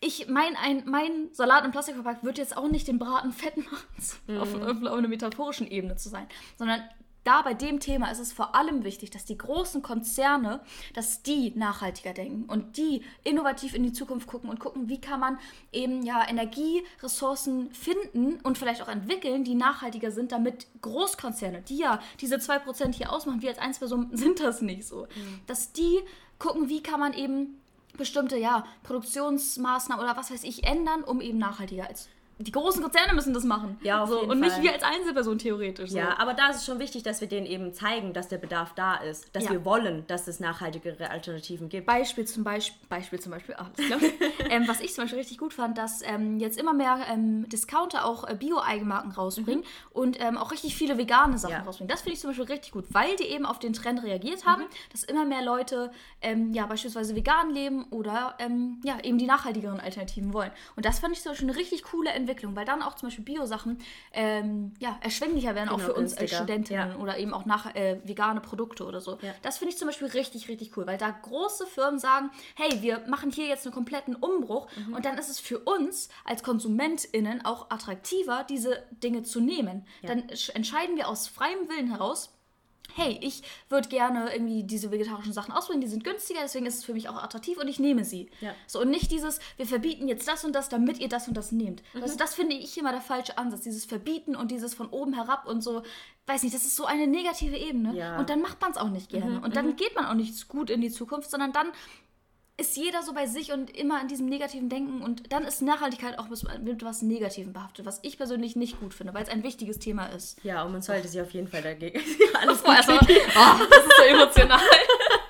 ich, mein, ein, mein Salat im Plastikverpack wird jetzt auch nicht den Braten fett machen, mhm. auf, auf einer metaphorischen Ebene zu sein, sondern da bei dem Thema ist es vor allem wichtig, dass die großen Konzerne, dass die nachhaltiger denken und die innovativ in die Zukunft gucken und gucken, wie kann man eben ja Energieressourcen finden und vielleicht auch entwickeln, die nachhaltiger sind, damit Großkonzerne, die ja diese 2% hier ausmachen, wir als Einzelperson sind das nicht so, mhm. dass die gucken, wie kann man eben bestimmte ja, Produktionsmaßnahmen oder was weiß ich ändern, um eben nachhaltiger als die großen Konzerne müssen das machen. Ja, auf so, jeden Und Fall. nicht wir als Einzelperson theoretisch. So. Ja, aber da ist es schon wichtig, dass wir denen eben zeigen, dass der Bedarf da ist. Dass ja. wir wollen, dass es nachhaltigere Alternativen gibt. Beispiel zum Beispiel, Beispiel zum Beispiel, ach, ähm, was ich zum Beispiel richtig gut fand, dass ähm, jetzt immer mehr ähm, Discounter auch äh, Bio-Eigenmarken rausbringen mhm. und ähm, auch richtig viele vegane Sachen ja. rausbringen. Das finde ich zum Beispiel richtig gut, weil die eben auf den Trend reagiert haben, mhm. dass immer mehr Leute ähm, ja beispielsweise vegan leben oder ähm, ja eben die nachhaltigeren Alternativen wollen. Und das fand ich zum Beispiel eine richtig coole Entwicklung, weil dann auch zum Beispiel Bio-Sachen ähm, ja, erschwinglicher werden, genau, auch für uns als Studentinnen ja. oder eben auch nach äh, vegane Produkte oder so. Ja. Das finde ich zum Beispiel richtig, richtig cool, weil da große Firmen sagen, hey, wir machen hier jetzt einen kompletten Umbruch mhm. und dann ist es für uns als KonsumentInnen auch attraktiver, diese Dinge zu nehmen. Dann entscheiden wir aus freiem Willen heraus, hey, ich würde gerne irgendwie diese vegetarischen Sachen ausprobieren, die sind günstiger, deswegen ist es für mich auch attraktiv und ich nehme sie. Ja. So, und nicht dieses, wir verbieten jetzt das und das, damit ihr das und das nehmt. Mhm. Also das finde ich immer der falsche Ansatz, dieses Verbieten und dieses von oben herab und so, weiß nicht, das ist so eine negative Ebene. Ja. Und dann macht man es auch nicht gerne. Mhm. Und dann mhm. geht man auch nicht gut in die Zukunft, sondern dann ist jeder so bei sich und immer in diesem negativen Denken und dann ist Nachhaltigkeit auch mit was Negativen behaftet, was ich persönlich nicht gut finde, weil es ein wichtiges Thema ist. Ja, und man sollte sich auf jeden Fall dagegen. Alles gut. Also, oh, das ist so emotional.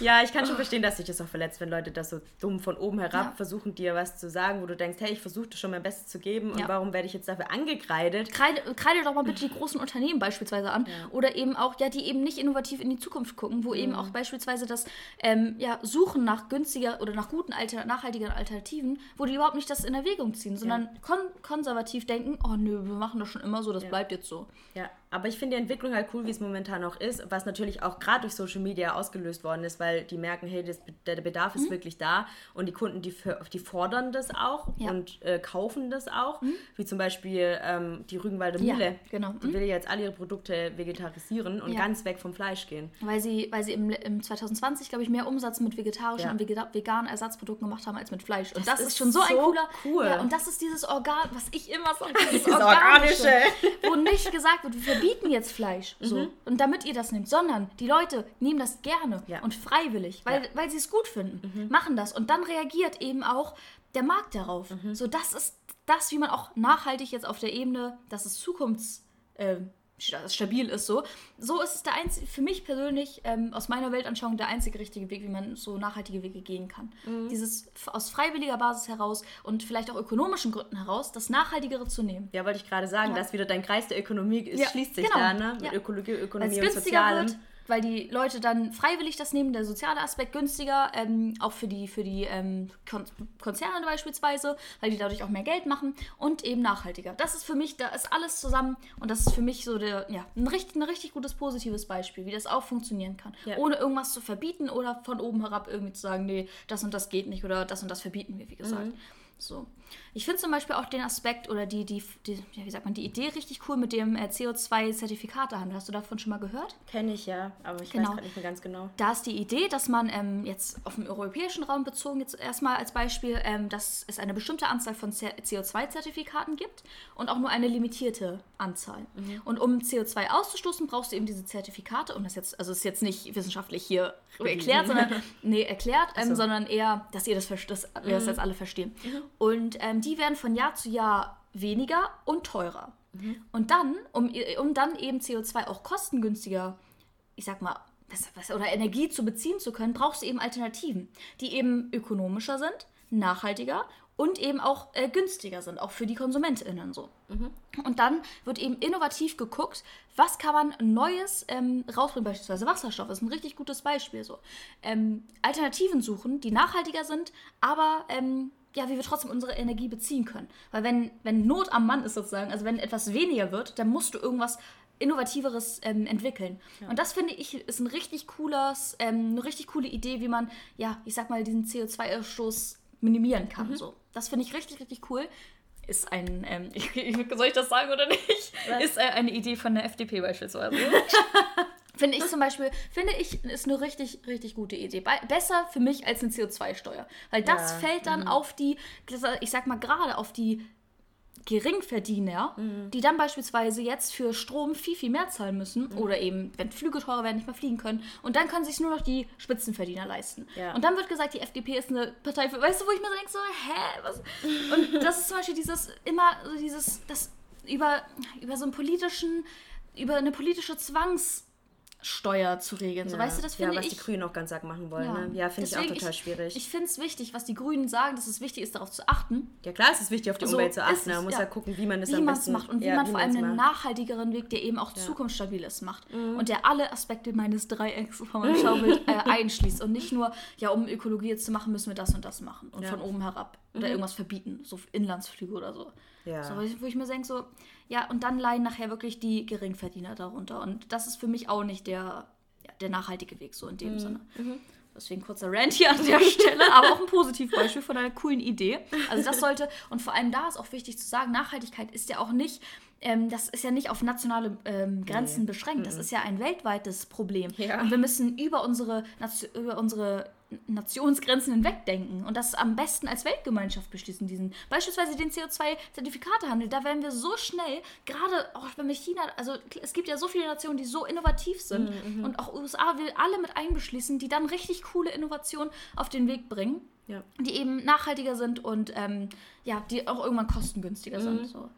Ja, ich kann schon verstehen, dass sich das auch verletzt, wenn Leute das so dumm von oben herab ja. versuchen, dir was zu sagen, wo du denkst, hey, ich versuche schon mein Bestes zu geben und warum werde ich jetzt dafür angekreidet? Kreide, kreide doch mal bitte die großen Unternehmen beispielsweise an ja. oder eben auch, ja, die eben nicht innovativ in die Zukunft gucken, wo mhm. eben auch beispielsweise das ähm, ja, Suchen nach günstiger oder nach guten, alter, nachhaltigen Alternativen, wo die überhaupt nicht das in Erwägung ziehen, sondern kon konservativ denken, oh nö, wir machen das schon immer so, das bleibt jetzt so. Ja, aber ich finde die Entwicklung halt cool, wie es momentan auch ist, was natürlich auch gerade durch Social Media ausgelöst worden ist, weil die merken, hey, das, der Bedarf ist mhm. wirklich da und die Kunden, die, die fordern das auch ja. und äh, kaufen das auch, mhm. wie zum Beispiel ähm, die Rügenwalder Mühle. Ja, genau. Die mhm. will jetzt alle ihre Produkte vegetarisieren und ja. ganz weg vom Fleisch gehen. Weil sie, weil sie im, im 2020, glaube ich, mehr Umsatz mit vegetarischen und veganen Ersatzprodukten gemacht haben als mit Fleisch. Und das, das ist, ist schon so, so, ein cooler... Cool. und das ist dieses Organ, was ich immer sage, das Organische, Organische. wo nicht gesagt wird, wir verbieten jetzt Fleisch. So. Mhm. Und damit ihr das nehmt, sondern die Leute nehmen das gerne ja. und freiwillig, weil, ja. weil sie es gut finden, mhm. machen das. Und dann reagiert eben auch der Markt darauf. Mhm. So, das ist das, wie man auch nachhaltig jetzt auf der Ebene, dass es Zukunfts. Äh, stabil ist so. So ist es der einzige, für mich persönlich, ähm, aus meiner Weltanschauung, der einzige richtige Weg, wie man so nachhaltige Wege gehen kann. Mhm. Dieses aus freiwilliger Basis heraus und vielleicht auch ökonomischen Gründen heraus, das Nachhaltigere zu nehmen. Ja, wollte ich gerade sagen, ja. dass wieder dein Kreis der Ökonomie ist, ja, schließt sich genau. da, ne? Mit ja. Ökologie, Ökonomie und Sozialem. Wird, weil die Leute dann freiwillig das nehmen, der soziale Aspekt günstiger, ähm, auch für die, für die ähm, Kon Konzerne beispielsweise, weil die dadurch auch mehr Geld machen und eben nachhaltiger. Das ist für mich, da ist alles zusammen und das ist für mich so der, ja, ein richtig, ein richtig gutes positives Beispiel, wie das auch funktionieren kann. Ja. Ohne irgendwas zu verbieten oder von oben herab irgendwie zu sagen, nee, das und das geht nicht oder das und das verbieten wir, wie gesagt. Mhm. So. Ich finde zum Beispiel auch den Aspekt oder die, die, die wie sagt man, die Idee richtig cool mit dem äh, CO2-Zertifikatehandel. Hast du davon schon mal gehört? Kenne ich ja, aber ich Genau. weiß grad nicht mehr ganz genau. Da ist die Idee, dass man ähm, jetzt auf den europäischen Raum bezogen, jetzt erstmal als Beispiel, ähm, dass es eine bestimmte Anzahl von CO2-Zertifikaten gibt und auch nur eine limitierte Anzahl. Und um CO2 auszustoßen, brauchst du eben diese Zertifikate. Und das jetzt, also ist jetzt nicht wissenschaftlich hier erklärt, sondern nee, erklärt, ähm, so. sondern eher, dass ihr das, dass wir das jetzt alle verstehen. Und ähm, die werden von Jahr zu Jahr weniger und teurer. Und dann, um, um dann eben CO2 auch kostengünstiger ich sag mal, was, was, oder Energie zu beziehen zu können, brauchst du eben Alternativen, die eben ökonomischer sind, nachhaltiger und eben auch äh, günstiger sind, auch für die KonsumentInnen so. Und dann wird eben innovativ geguckt, was kann man Neues ähm, rausbringen, beispielsweise Wasserstoff ist ein richtig gutes Beispiel so. Ähm, Alternativen suchen, die nachhaltiger sind, aber ähm, ja, wie wir trotzdem unsere Energie beziehen können. Weil wenn, wenn Not am Mann ist sozusagen, also wenn etwas weniger wird, dann musst du irgendwas Innovativeres ähm, entwickeln. Und das finde ich ist ein richtig cooles, ähm, eine richtig coole Idee, wie man, ja, ich sag mal, diesen CO2-Ausstoß minimieren kann. So. Das finde ich richtig, richtig cool. Ist ein, ähm, soll ich das sagen oder nicht? Was? Ist äh, eine Idee von der FDP beispielsweise. Finde ich zum Beispiel, finde ich, ist eine richtig, richtig gute Idee. Be besser für mich als eine CO2-Steuer. Weil das Ja, fällt dann auf die, ich sag mal gerade auf die Geringverdiener, die dann beispielsweise jetzt für Strom viel, viel mehr zahlen müssen oder eben, wenn Flüge teurer werden, nicht mehr fliegen können. Und dann können sich nur noch die Spitzenverdiener leisten. Ja. Und dann wird gesagt, die FDP ist eine Partei für, weißt du, wo ich mir so denke, so, hä, was? Und das ist zum Beispiel dieses, immer so dieses, das über, über so einen politischen, über eine politische Zwangssteuer zu regeln. So, weißt du, das finde ja, was ich. die Grünen auch ganz arg machen wollen. Ja. Ne? Ja, finde ich auch total ich- schwierig. Ich finde es wichtig, was die Grünen sagen, dass es wichtig ist, darauf zu achten, ja, klar, es ist wichtig, auf die So Umwelt zu ist achten. es, Man muss ja. ja gucken, wie man das wie am es besten macht und wie ja, man vor allem einen macht. nachhaltigeren Weg, der eben auch zukunftsstabiles macht und der alle Aspekte meines Dreiecks von meinem Schaubild äh, einschließt und nicht nur, ja, um Ökologie jetzt zu machen, müssen wir das und das machen und Ja. von oben herab oder irgendwas verbieten, so Inlandsflüge oder so. Ja. So, wo ich mir denke, so, ja, und dann leiden nachher wirklich die Geringverdiener darunter und das ist für mich auch nicht der, ja, der nachhaltige Weg so in dem Sinne. Deswegen kurzer Rant hier an der Stelle, aber auch ein Positivbeispiel von einer coolen Idee. Also das sollte, und vor allem da ist auch wichtig zu sagen, Nachhaltigkeit ist ja auch nicht, ähm, das ist ja nicht auf nationale ähm, Grenzen beschränkt. Das ist ja ein weltweites Problem. Ja. Und wir müssen über unsere, über unsere Nationsgrenzen hinwegdenken und das am besten als Weltgemeinschaft beschließen. Diesen, beispielsweise den CO2-Zertifikatehandel, da werden wir so schnell, gerade auch wenn wir China, also es gibt ja so viele Nationen, die so innovativ sind und auch USA will alle mit einbeschließen, die dann richtig coole Innovationen auf den Weg bringen, Ja. die eben nachhaltiger sind und ähm, ja, die auch irgendwann kostengünstiger sind. So.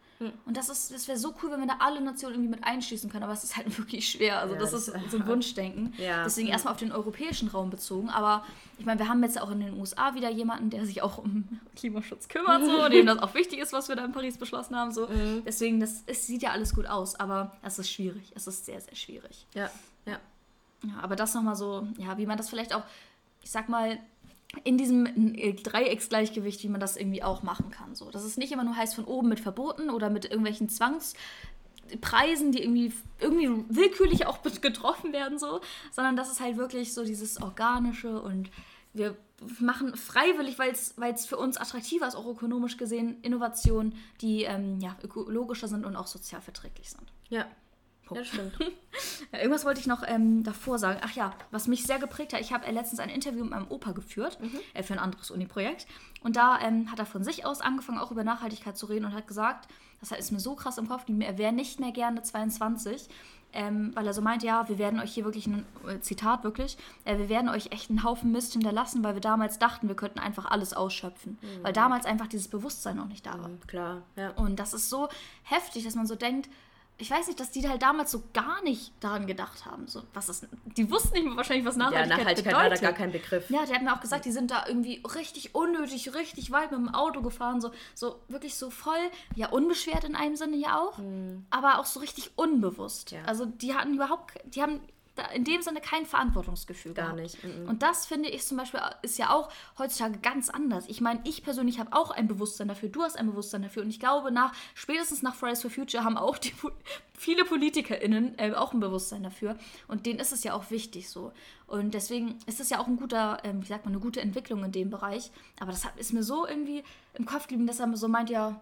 Und das ist, das wäre so cool, wenn wir da alle Nationen irgendwie mit einschließen können, aber es ist halt wirklich schwer. Also Ja, das, das ist ist so ein Wunschdenken. Ja. Deswegen Mhm. erstmal auf den europäischen Raum bezogen. Aber ich meine, wir haben jetzt auch in den USA wieder jemanden, der sich auch um Klimaschutz kümmert, so, dem das auch wichtig ist, was wir da in Paris beschlossen haben. So. Mhm. Deswegen, das es sieht ja alles gut aus, aber es ist schwierig. Es ist sehr, sehr schwierig. Ja, ja. Ja, aber das nochmal so, ja, wie man das vielleicht auch, ich sag mal, in diesem äh, Dreiecksgleichgewicht, wie man das irgendwie auch machen kann. So. Dass es nicht immer nur heißt von oben mit Verboten oder mit irgendwelchen Zwangspreisen, die irgendwie, irgendwie willkürlich auch getroffen werden, so, sondern dass es halt wirklich so dieses Organische und wir machen freiwillig, weil es für uns attraktiver ist, auch ökonomisch gesehen, Innovationen, die ähm, ja, ökologischer sind und auch sozial verträglich sind. Ja, ja das stimmt. Irgendwas wollte ich noch ähm, davor sagen. Ach ja, was mich sehr geprägt hat, ich habe äh, letztens ein Interview mit meinem Opa geführt äh, für ein anderes Uni-Projekt. Und da ähm, hat er von sich aus angefangen, auch über Nachhaltigkeit zu reden und hat gesagt, das ist mir so krass im Kopf, er wäre nicht mehr gerne 22. Ähm, weil er so meint, ja, wir werden euch hier wirklich, ein äh, Zitat wirklich, äh, wir werden euch echt einen Haufen Mist hinterlassen, weil wir damals dachten, wir könnten einfach alles ausschöpfen. Weil damals einfach dieses Bewusstsein noch nicht da war. Klar, ja. Und das ist so heftig, dass man so denkt, ich weiß nicht, dass die halt damals so gar nicht daran gedacht haben. So, was ist, die wussten nicht mehr wahrscheinlich, was Ja, Nachhaltigkeit, Nachhaltigkeit war da bedeutet. gar kein Begriff. Ja, der hat mir auch gesagt, die sind da irgendwie richtig unnötig, richtig weit mit dem Auto gefahren, so, so wirklich so voll, ja, unbeschwert in einem Sinne ja auch, aber auch so richtig unbewusst. Ja. Also die hatten überhaupt, die haben in dem Sinne kein Verantwortungsgefühl Gar gehabt. nicht, mhm. Und das finde ich zum Beispiel ist ja auch heutzutage ganz anders. Ich meine, ich persönlich habe auch ein Bewusstsein dafür, du hast ein Bewusstsein dafür und ich glaube, nach spätestens nach Fridays for Future haben auch die, viele PolitikerInnen äh, auch ein Bewusstsein dafür und denen ist es ja auch wichtig so. Und deswegen ist es ja auch ein guter, ähm, wie sagt man, eine gute Entwicklung in dem Bereich. Aber das hat, ist mir so irgendwie im Kopf geblieben, dass er so meint, ja,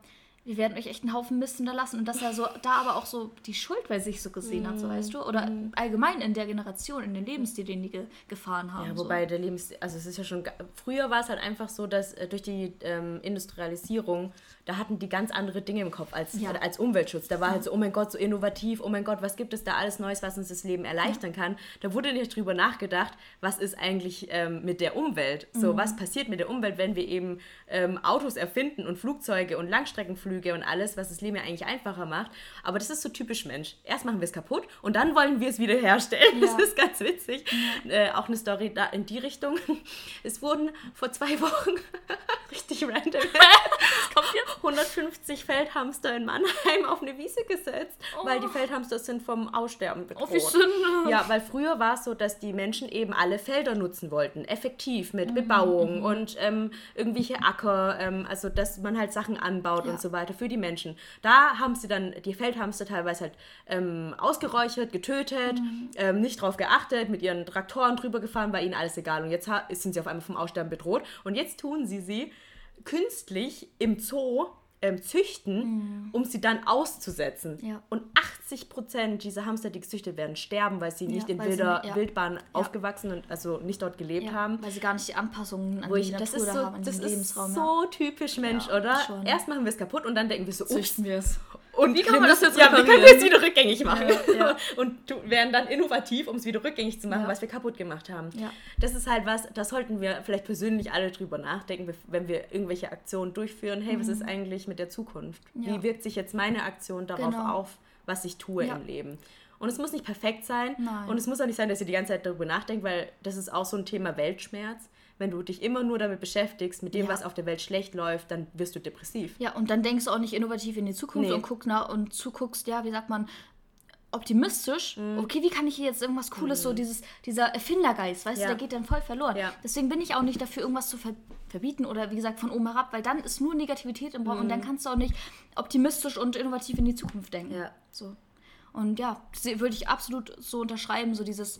wir werden euch echt einen Haufen Mist hinterlassen. Und dass er so da aber auch so die Schuld bei sich so gesehen hat, so weißt du? Oder allgemein in der Generation, in den Lebensstil, den die ge gefahren haben. Ja, so. wobei der Lebens... Also es ist ja schon... Früher war es halt einfach so, dass äh, durch die ähm, Industrialisierung, da hatten die ganz andere Dinge im Kopf als, Ja. äh, als Umweltschutz. Da war halt so, oh mein Gott, so innovativ, oh mein Gott, was gibt es da alles Neues, was uns das Leben erleichtern kann. Da wurde nicht drüber nachgedacht, was ist eigentlich ähm, mit der Umwelt? So, was passiert mit der Umwelt, wenn wir eben ähm, Autos erfinden und Flugzeuge und Langstreckenflüge und alles, was das Leben ja eigentlich einfacher macht. Aber das ist so typisch Mensch. Erst machen wir es kaputt und dann wollen wir es wieder herstellen. Das Ja. ist ganz witzig. Äh, auch eine Story da in die Richtung. Es wurden vor zwei Wochen richtig random kommt jetzt? 150 Feldhamster in Mannheim auf eine Wiese gesetzt, weil die Feldhamster sind vom Aussterben bedroht. Oh, wie Sünde. Ja, weil früher war es so, dass die Menschen eben alle Felder nutzen wollten, effektiv Mhm, mit Bebauung und ähm, irgendwelche Acker, ähm, also dass man halt Sachen anbaut Ja. und so weiter für die Menschen. Da haben sie dann die Feldhamster teilweise halt ähm, ausgeräuchert, getötet, Mhm. ähm, nicht drauf geachtet, mit ihren Traktoren drüber gefahren, war ihnen alles egal. Und jetzt sind sie auf einmal vom Aussterben bedroht. Und jetzt tun sie sie künstlich im Zoo ähm, züchten, um sie dann auszusetzen. Mhm. Ja. Und 80 Prozent dieser Hamster, die gezüchtet werden, sterben, weil sie nicht in sie wilder nicht- ja. Wildbahn aufgewachsen und also nicht dort gelebt Ja, haben. weil sie gar nicht die Anpassungen an Wo die ich, Natur da so, haben, an das ist Lebensraum. so typisch Mensch, Ja, oder? schon. Erst machen wir es kaputt und dann denken wir so, ups, wir es. Und Wie kann wir man das jetzt ja, wie können wir es wieder rückgängig machen? Ja, ja. Und werden dann innovativ, um es wieder rückgängig zu machen, Ja. was wir kaputt gemacht haben. Das ist halt was, da sollten wir vielleicht persönlich alle drüber nachdenken, wenn wir irgendwelche Aktionen durchführen. Hey, was ist eigentlich mit der Zukunft? Mhm. Wie wirkt sich jetzt meine Aktion darauf Genau. auf, was ich tue im Leben? Und es muss nicht perfekt sein. Nein. Und es muss auch nicht sein, dass ihr die ganze Zeit darüber nachdenkt, weil das ist auch so ein Thema Weltschmerz. Wenn du dich immer nur damit beschäftigst, mit dem, Ja. was auf der Welt schlecht läuft, dann wirst du depressiv. Ja, und dann denkst du auch nicht innovativ in die Zukunft Nee. und guck nach und zuguckst, ja, wie sagt man, optimistisch. Mhm. Okay, wie kann ich hier jetzt irgendwas Cooles, so dieses, dieser Erfindergeist, weißt Ja. du, der geht dann voll verloren. Ja. Deswegen bin ich auch nicht dafür, irgendwas zu ver verbieten oder wie gesagt von oben herab, weil dann ist nur Negativität im Raum und dann kannst du auch nicht optimistisch und innovativ in die Zukunft denken. Mhm. Ja. So. Und ja, würde ich absolut so unterschreiben, so dieses,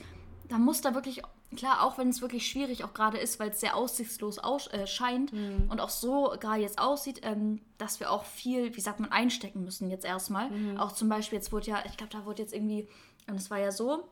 da muss da wirklich, klar, auch wenn es wirklich schwierig auch gerade ist, weil es sehr aussichtslos aus, äh, scheint Mhm. und auch so gerade jetzt aussieht, ähm, dass wir auch viel, wie sagt man, einstecken müssen jetzt erstmal. Mhm. Auch zum Beispiel, jetzt wurde ja, ich glaube, da wurde jetzt irgendwie, und es war ja so,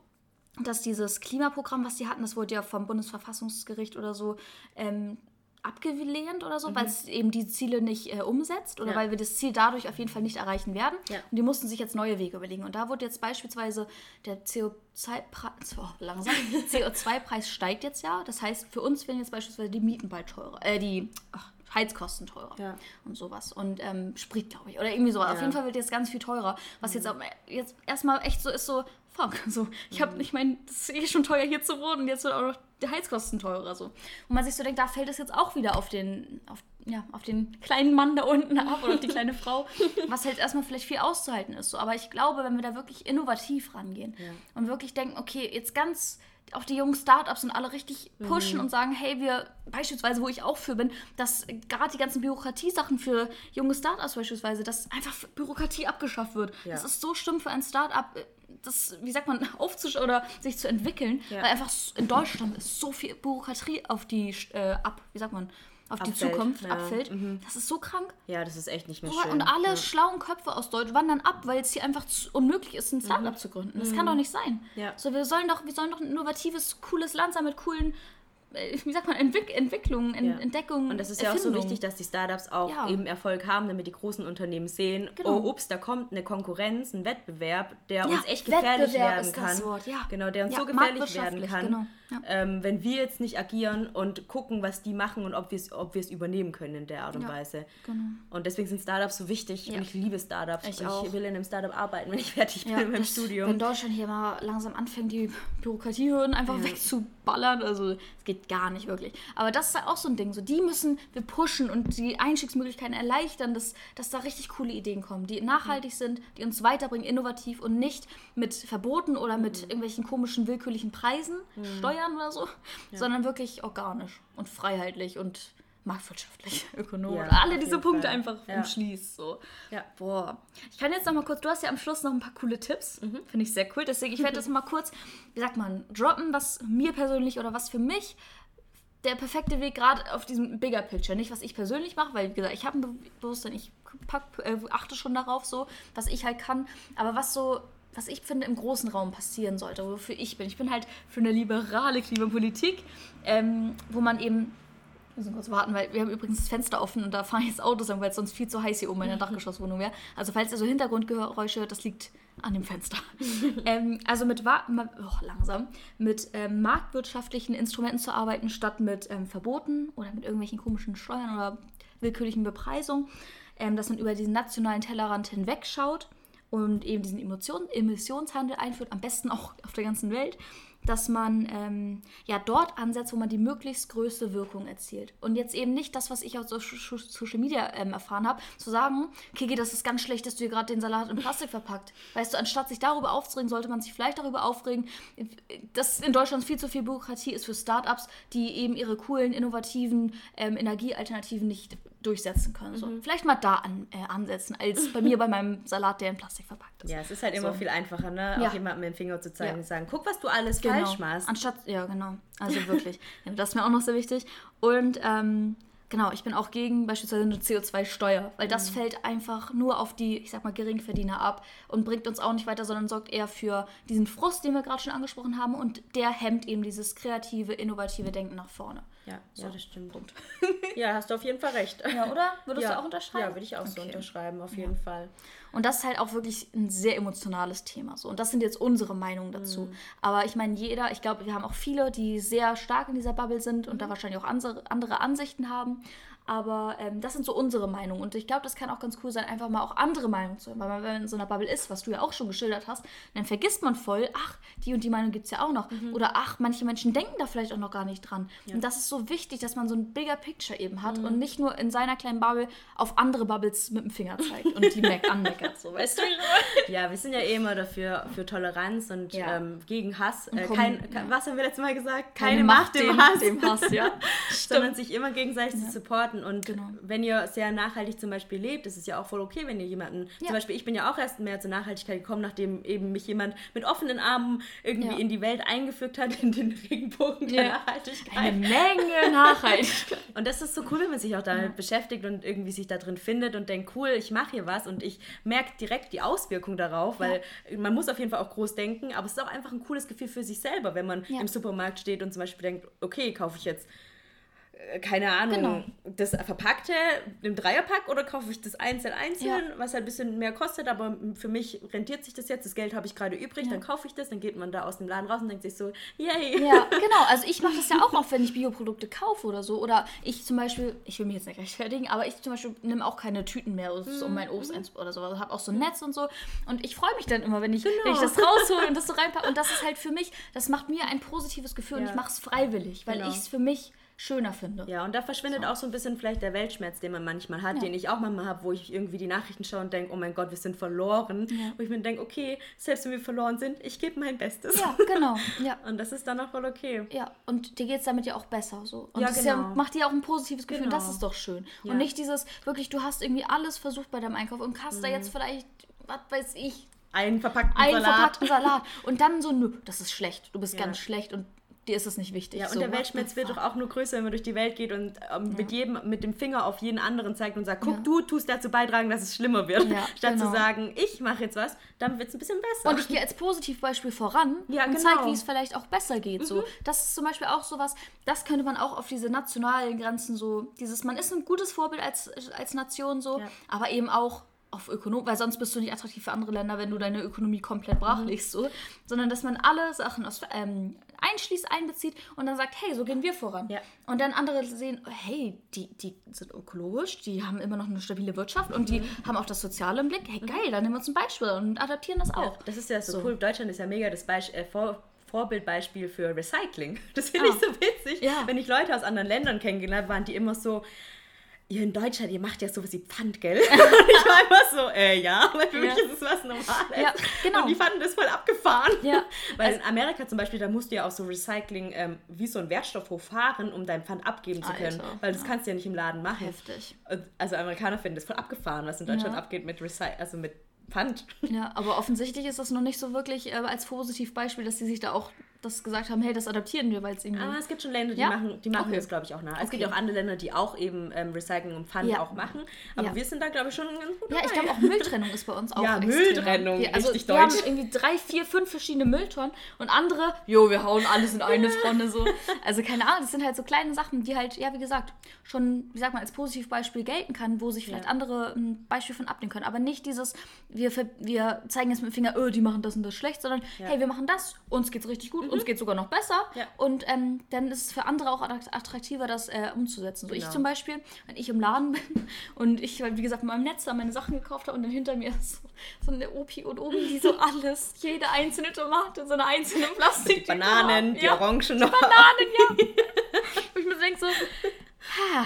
dass dieses Klimaprogramm, was die hatten, das wurde ja vom Bundesverfassungsgericht oder so ähm, abgelehnt oder so, weil es eben die Ziele nicht äh, umsetzt oder Mhm. Ja. weil wir das Ziel dadurch auf jeden Fall nicht erreichen werden. Ja. Und die mussten sich jetzt neue Wege überlegen. Und da wurde jetzt beispielsweise der CO2-Preis, oh, langsam, CO2-Preis steigt jetzt ja. Das heißt, für uns werden jetzt beispielsweise die Mieten bald teurer, äh, die ach, Heizkosten teurer Ja. und sowas. Und ähm, Sprit, glaube ich. Oder irgendwie so. Auf. Mhm. jeden Fall wird jetzt ganz viel teurer. Was jetzt, auch, jetzt erstmal echt so ist, so, fuck. So, ich habe, ich meine, das ist eh schon teuer hier zu wohnen und jetzt wird auch noch die Heizkosten teurer. So. Und man sich so denkt, da fällt es jetzt auch wieder auf den, auf, ja, auf den kleinen Mann da unten ab oder auf die kleine Frau, was halt erstmal vielleicht viel auszuhalten ist. So. Aber ich glaube, wenn wir da wirklich innovativ rangehen und wirklich denken, okay, jetzt ganz auch die jungen Startups und alle richtig pushen und sagen, hey, wir, beispielsweise, wo ich auch für bin, dass gerade die ganzen Bürokratiesachen für junge Startups beispielsweise, dass einfach Bürokratie abgeschafft wird. Ja. Das ist so schlimm für ein Startup, das, wie sagt man, aufzusch oder sich zu entwickeln, Ja. weil einfach in Deutschland ist so viel Bürokratie auf die, äh, ab, wie sagt man, auf die Abfällt, Zukunft ja. abfällt. Das ist so krank. Ja, das ist echt nicht mehr Boah, schön. Und alle ja. schlauen Köpfe aus Deutschland wandern ab, weil es hier einfach unmöglich ist, ein Startup zu gründen. Das kann doch nicht sein. Mhm. Ja. So, wir sollen doch, wir sollen doch ein innovatives, cooles Land sein mit coolen, wie sagt man, Entwick Entwicklungen, en Ja. Entdeckungen. Und das ist ja auch so wichtig, dass die Startups auch Ja. eben Erfolg haben, damit die großen Unternehmen sehen, Genau. oh ups, da kommt eine Konkurrenz, ein Wettbewerb, der Ja, uns echt gefährlich Wettbewerb werden kann. Genau, der uns so gefährlich werden kann, genau, ähm, wenn wir jetzt nicht agieren und gucken, was die machen und ob wir es ob wir es übernehmen können in der Art und Weise. genau. Und deswegen sind Startups so wichtig und ich liebe Startups. Ich auch. ich will in einem Startup arbeiten, wenn ich fertig bin mit meinem Studium. Wenn Deutschland hier mal langsam anfängt, die Bürokratiehürden einfach wegzuballern, also es geht geht gar nicht wirklich. Aber das ist halt auch so ein Ding. So, die müssen wir pushen und die Einstiegsmöglichkeiten erleichtern, dass, dass da richtig coole Ideen kommen, die nachhaltig sind, die uns weiterbringen, innovativ und nicht mit Verboten oder mit irgendwelchen komischen, willkürlichen Preisen, Steuern oder so, sondern wirklich organisch und freiheitlich und marktwirtschaftlich, ökonomisch. Ja, alle diese Punkte Fall. einfach Ja. umschließt. So. Ja. Boah. Ich kann jetzt noch mal kurz, du hast ja am Schluss noch ein paar coole Tipps. Mhm. Finde ich sehr cool. Deswegen, ich werde das mal kurz, wie sagt man, droppen, was mir persönlich oder was für mich der perfekte Weg gerade auf diesem Bigger Picture. Nicht, was ich persönlich mache, weil, wie gesagt, ich habe ein Be Bewusstsein, ich pack, äh, achte schon darauf, so, was ich halt kann. Aber was so, was ich finde, im großen Raum passieren sollte, wofür ich bin. Ich bin halt für eine liberale Klimapolitik, ähm, wo man eben müssen kurz warten, weil wir haben übrigens das Fenster offen und da fahren jetzt Autos an, weil es sonst viel zu heiß hier oben in der Dachgeschosswohnung wäre. Also falls ihr so Hintergrundgeräusche hört, das liegt an dem Fenster. ähm, also mit oh, langsam mit ähm, marktwirtschaftlichen Instrumenten zu arbeiten, statt mit ähm, Verboten oder mit irgendwelchen komischen Steuern oder willkürlichen Bepreisungen, ähm, dass man über diesen nationalen Tellerrand hinwegschaut und eben diesen Emotion Emissionshandel einführt, am besten auch auf der ganzen Welt, dass man ähm, ja dort ansetzt, wo man die möglichst größte Wirkung erzielt. Und jetzt eben nicht das, was ich aus Social Media ähm, erfahren habe, zu sagen, Kiki, das ist ganz schlecht, dass du hier gerade den Salat in Plastik verpackt. Weißt du, anstatt sich darüber aufzuregen, sollte man sich vielleicht darüber aufregen, dass in Deutschland viel zu viel Bürokratie ist für Startups, die eben ihre coolen, innovativen ähm, Energiealternativen nicht durchsetzen können. So, vielleicht mal da an, äh, ansetzen, als bei mir bei meinem Salat, der in Plastik verpackt ist. Ja, es ist halt immer So. viel einfacher, ne? Ja. Auch jemandem mit dem Finger zu zeigen Ja. und sagen, guck, was du alles Genau. falsch machst. Anstatt, ja, genau. Also wirklich. das ist mir auch noch sehr wichtig. Und ähm, genau, ich bin auch gegen beispielsweise eine CO2-Steuer, weil Mhm. das fällt einfach nur auf die, ich sag mal, Geringverdiener ab und bringt uns auch nicht weiter, sondern sorgt eher für diesen Frust, den wir gerade schon angesprochen haben und der hemmt eben dieses kreative, innovative Denken nach vorne. Ja, So, ja, das stimmt. ja, hast du auf jeden Fall recht. Ja, oder? Würdest ja. du auch unterschreiben? Ja, würde ich auch so Okay. unterschreiben, auf jeden Fall. Und das ist halt auch wirklich ein sehr emotionales Thema. So. Und das sind jetzt unsere Meinungen dazu. Aber ich meine, jeder, ich glaube, wir haben auch viele, die sehr stark in dieser Bubble sind und da wahrscheinlich auch andere, andere Ansichten haben. Aber ähm, das sind so unsere Meinungen. Und ich glaube, das kann auch ganz cool sein, einfach mal auch andere Meinungen zu hören. Weil man, wenn man in so einer Bubble ist, was du ja auch schon geschildert hast, dann vergisst man voll, ach, die und die Meinung gibt es ja auch noch. Oder ach, manche Menschen denken da vielleicht auch noch gar nicht dran. Und das ist so wichtig, dass man so ein bigger Picture eben hat und nicht nur in seiner kleinen Bubble auf andere Bubbles mit dem Finger zeigt und die anmeckert. So, weißt du? Ja, wir sind ja eh immer dafür für Toleranz und Ja. ähm, gegen Hass. Äh, komm- kein, ja. ke- Was haben wir letztes Mal gesagt? Keine Macht dem Hass. Dem Hass, ja. sondern sich immer gegenseitig zu supporten. Und Genau. wenn ihr sehr nachhaltig zum Beispiel lebt, ist es ja auch voll okay, wenn ihr jemanden, Ja. zum Beispiel ich bin ja auch erst mehr zur Nachhaltigkeit gekommen, nachdem eben mich jemand mit offenen Armen irgendwie Ja. in die Welt eingeführt hat, in den Regenbogen der Ja. Nachhaltigkeit. Eine Menge Nachhaltigkeit. Und das ist so cool, wenn man sich auch damit beschäftigt und irgendwie sich da drin findet und denkt, cool, ich mache hier was und ich merke direkt die Auswirkung darauf, weil man muss auf jeden Fall auch groß denken, aber es ist auch einfach ein cooles Gefühl für sich selber, wenn man im Supermarkt steht und zum Beispiel denkt, okay, kaufe ich jetzt keine Ahnung, Genau. das verpackte im Dreierpack oder kaufe ich das einzeln einzeln, Ja. was halt ein bisschen mehr kostet, aber für mich rentiert sich das jetzt, das Geld habe ich gerade übrig, dann kaufe ich das, dann geht man da aus dem Laden raus und denkt sich so, yay. Ja, genau. Also ich mache das ja auch oft, wenn ich Bioprodukte kaufe oder so. Oder ich zum Beispiel, ich will mich jetzt nicht rechtfertigen, aber ich zum Beispiel nehme auch keine Tüten mehr, um mein Obst einz- oder so. Also habe auch so ein Netz und so. Und ich freue mich dann immer, wenn ich, wenn ich das raushole und das so reinpacke. Und das ist halt für mich, das macht mir ein positives Gefühl und Ja. ich mache es freiwillig, weil Genau. ich es für mich schöner finde. Ja, und da verschwindet auch so ein bisschen vielleicht der Weltschmerz, den man manchmal hat, Ja. den ich auch manchmal habe, wo ich irgendwie die Nachrichten schaue und denke, oh mein Gott, wir sind verloren. Wo ich mir denke, okay, selbst wenn wir verloren sind, ich gebe mein Bestes. Ja, genau. Ja. Und das ist dann auch voll okay. Ja, und dir geht es damit ja auch besser so. Und Ja, das ist ja, genau. macht dir auch ein positives Gefühl. Genau. Das ist doch schön. Ja. Und nicht dieses, wirklich, du hast irgendwie alles versucht bei deinem Einkauf und hast da Mhm. jetzt vielleicht, was weiß ich, Einen verpackten einen Salat. verpackten Salat. Und dann so, nö, das ist schlecht. Du bist Ja. ganz schlecht und dir ist es nicht wichtig. Ja, und so, der Weltschmerz wird doch auch nur größer, wenn man durch die Welt geht und ähm, mit jedem mit dem Finger auf jeden anderen zeigt und sagt, guck, Ja. du tust dazu beitragen, dass es schlimmer wird. Ja, Statt genau. zu sagen, ich mache jetzt was, dann wird es ein bisschen besser. Und ich gehe als Positivbeispiel voran Ja, und genau. zeige, wie es vielleicht auch besser geht. So. Das ist zum Beispiel auch sowas, das könnte man auch auf diese nationalen Grenzen so, dieses, man ist ein gutes Vorbild als, als Nation so, Ja. aber eben auch auf Ökonom, weil sonst bist du nicht attraktiv für andere Länder, wenn du deine Ökonomie komplett brach legst, so. Sondern dass man alle Sachen aus, ähm, einschließt, einbezieht und dann sagt, hey, so gehen wir voran. Ja. Und dann andere sehen, hey, die, die sind ökologisch, die haben immer noch eine stabile Wirtschaft und die haben auch das Soziale im Blick. Hey, geil, dann nehmen wir uns ein Beispiel und adaptieren das auch. Das ist ja so, So. cool. Deutschland ist ja mega das Beisch äh, Vor Vorbildbeispiel für Recycling. Das finde Ah. ich so witzig. Ja. Wenn ich Leute aus anderen Ländern kennengelernt habe, waren die immer so, ihr in Deutschland, ihr macht ja sowas wie Pfand, gell? Und ich war immer so, äh, ja, weil für Ja. mich ist es was Normales. Ja, genau. Und die fanden das voll abgefahren. Ja. Weil in Amerika zum Beispiel, da musst du ja auch so Recycling ähm, wie so ein Wertstoffhof fahren, um dein Pfand abgeben zu können. Alter, Weil das ja. kannst du ja nicht im Laden machen. Heftig. Also Amerikaner finden das voll abgefahren, was in Deutschland Ja. abgeht mit Recy also mit Pfand. Ja, aber offensichtlich ist das noch nicht so wirklich äh, als Positivbeispiel, dass sie sich da auch das gesagt haben, hey, das adaptieren wir, weil es irgendwie. Aber es gibt schon Länder, die Ja? machen, die machen Okay. das, glaube ich, auch nach. Es Okay. gibt ja auch andere Länder, die auch eben ähm, Recycling und Pfand Ja. auch machen. Aber Ja. wir sind da, glaube ich, schon ganz gut Ja, ich glaube auch Mülltrennung ist bei uns auch Ja, extrem. Mülltrennung, wir, also, richtig wir haben deutsch. irgendwie drei, vier, fünf verschiedene Mülltonnen und andere, jo, wir hauen alles in eine Tonne so. Also keine Ahnung, das sind halt so kleine Sachen, die halt, ja, wie gesagt, schon, wie sagt man, als Positivbeispiel gelten kann, wo sich vielleicht andere ein Beispiel von abnehmen können. Aber nicht dieses, wir, wir zeigen jetzt mit dem Finger, öh, die machen das und das schlecht, sondern hey, wir machen das, uns geht's richtig gut, uns geht's sogar noch besser. Mhm. Ja. Und ähm, dann ist es für andere auch attrakt- attraktiver, das äh, umzusetzen. So ich Genau. zum Beispiel, wenn ich im Laden bin und ich, wie gesagt, in meinem Netz da meine Sachen gekauft habe und dann hinter mir ist so, so eine Opi und oben, die so alles, jede einzelne Tomate so einer einzelnen Plastik. Bananen, die ja, Orangen noch. Bananen, ja. Wo ich mir denke so, ha,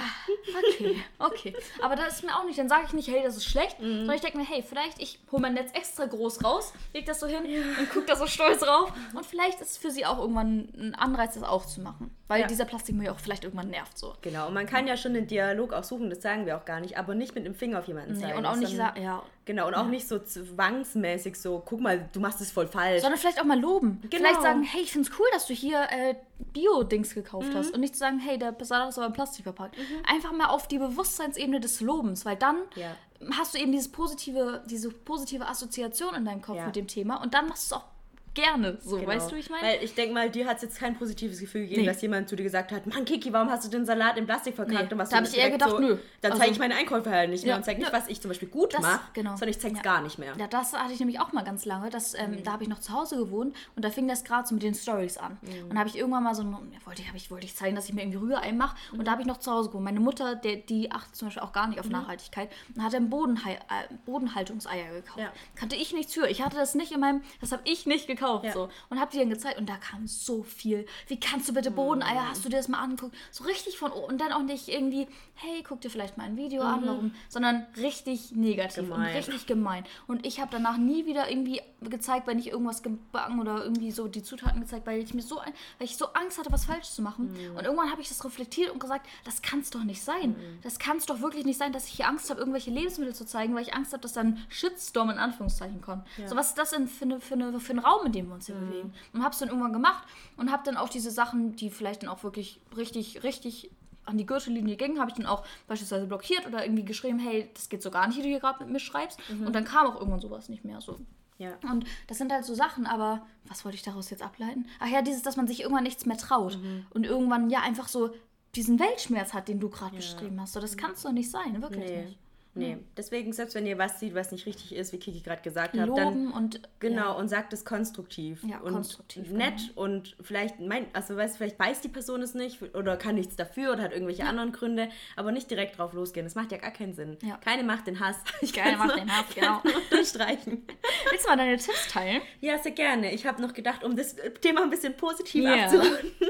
okay, okay. Aber das ist mir auch nicht, dann sage ich nicht, hey, das ist schlecht, Mhm. sondern ich denke mir, hey, vielleicht ich hole mein Netz extra groß raus, leg das so hin und gucke da so stolz drauf und vielleicht ist es für sie auch irgendwann ein Anreiz, das auch zu machen. Weil Ja. dieser Plastikmüll auch vielleicht irgendwann nervt so. Genau, und man kann ja schon den Dialog auch suchen, das sagen wir auch gar nicht, aber nicht mit dem Finger auf jemanden Nee, zeigen. und auch nicht sagen, ja. Genau, und auch nicht so zwangsmäßig so, guck mal, du machst es voll falsch. Sondern vielleicht auch mal loben. Genau. Vielleicht sagen, hey, ich find's cool, dass du hier äh, Bio-Dings gekauft Mhm. hast. Und nicht zu sagen, hey, der Salat ist aber in Plastik verpackt. Einfach mal auf die Bewusstseinsebene des Lobens, weil dann Ja. hast du eben dieses positive, diese positive Assoziation in deinem Kopf Ja. mit dem Thema und dann machst du es auch gerne so. Genau. Weißt du, ich meine? Weil ich denke mal, dir hat es jetzt kein positives Gefühl gegeben, Nee. dass jemand zu dir gesagt hat, Mann, Kiki, warum hast du den Salat in Plastik verkackt? Nee, Und was da du hab ich eher gedacht, nö. Dann Also- zeige ich meine Einkäufe halt nicht mehr Ja, und zeige nicht, was ich zum Beispiel gut mache, genau. sondern ich zeige es Ja. gar nicht mehr. Ja, das hatte ich nämlich auch mal ganz lange. Das, ähm, Mhm. Da habe ich noch zu Hause gewohnt und da fing das gerade so mit den Stories an. Mhm. Und da habe ich irgendwann mal so, wollte, ich, wollte ich zeigen, dass ich mir irgendwie Rührei mache. Mhm. Und da habe ich noch zu Hause gewohnt. Meine Mutter, der, die achtet zum Beispiel auch gar nicht auf Nachhaltigkeit und hat dann Bodenhal äh, Bodenhaltungseier gekauft. Ja. Kannte ich nichts für. Ich hatte das nicht in meinem, das habe ich nicht gekauft. Ja. So. Und habe die dann gezeigt und da kam so viel. Wie kannst du bitte Mhm. Bodeneier? Hast du dir das mal angeguckt? So richtig von oben. Und dann auch nicht irgendwie, hey, guck dir vielleicht mal ein Video an, warum, sondern richtig negativ und Mhm. Gemein. richtig gemein. Und ich habe danach nie wieder irgendwie gezeigt, wenn ich irgendwas gebacken oder irgendwie so die Zutaten gezeigt, weil ich mir so, weil ich so Angst hatte, was falsch zu machen. Mhm. Und irgendwann habe ich das reflektiert und gesagt, das kann es doch nicht sein. Das kann es doch wirklich nicht sein, dass ich hier Angst habe, irgendwelche Lebensmittel zu zeigen, weil ich Angst habe, dass dann Shitstorm in Anführungszeichen kommt. So was ist das denn für, eine, für, eine, für ein Raum, in dem wir uns Mhm. hier bewegen? Und habe es dann irgendwann gemacht und habe dann auch diese Sachen, die vielleicht dann auch wirklich richtig, richtig an die Gürtellinie gingen, habe ich dann auch beispielsweise blockiert oder irgendwie geschrieben, hey, das geht so gar nicht, wie du hier gerade mit mir schreibst. Mhm. Und dann kam auch irgendwann sowas nicht mehr so. Ja. Und das sind halt so Sachen, aber was wollte ich daraus jetzt ableiten? Ach ja, dieses, dass man sich irgendwann nichts mehr traut Mhm. und irgendwann ja einfach so diesen Weltschmerz hat, den du gerade beschrieben hast. So, das kann es doch nicht sein, wirklich Nee. nicht. Nee. Deswegen, selbst wenn ihr was sieht, was nicht richtig ist, wie Kiki gerade gesagt hat, dann und Genau, und sagt es konstruktiv. Ja, und konstruktiv, nett und vielleicht, mein, also weißt du, vielleicht weiß die Person es nicht oder kann nichts dafür oder hat irgendwelche anderen Gründe, aber nicht direkt drauf losgehen. Das macht ja gar keinen Sinn. Ja. Keine macht den Hass. Ich Keine macht nur- den Hass, genau. nur unterstreichen. Willst du mal deine Tipps teilen? Ja, sehr gerne. Ich habe noch gedacht, um das Thema ein bisschen positiv Ja. abzurunden.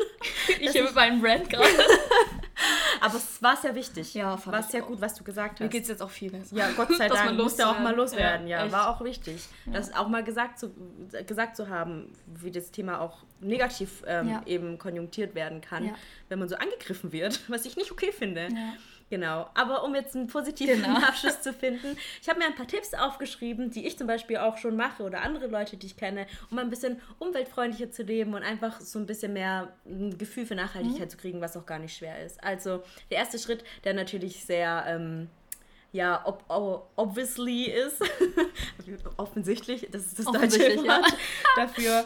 Ich mit meinem Brand gerade. Aber es war sehr wichtig. Ja, fand war sehr gut, was du gesagt Mir hast. geht es jetzt auch viel besser. Ja, Gott sei Dank. musste auch mal loswerden. Ja, Ja, war auch wichtig. Das auch mal gesagt zu, gesagt zu haben, wie das Thema auch negativ ähm, Ja. eben konjunktiert werden kann, Ja. wenn man so angegriffen wird, was ich nicht okay finde. Ja. Genau. Aber um jetzt einen positiven Genau. Abschluss zu finden, ich habe mir ein paar Tipps aufgeschrieben, die ich zum Beispiel auch schon mache oder andere Leute, die ich kenne, um ein bisschen umweltfreundlicher zu leben und einfach so ein bisschen mehr ein Gefühl für Nachhaltigkeit zu kriegen, was auch gar nicht schwer ist. Also der erste Schritt, der natürlich sehr ähm, ja, ob, ob, obviously ist, offensichtlich, das ist das deutsche Offensichtlich, ja. Wort dafür,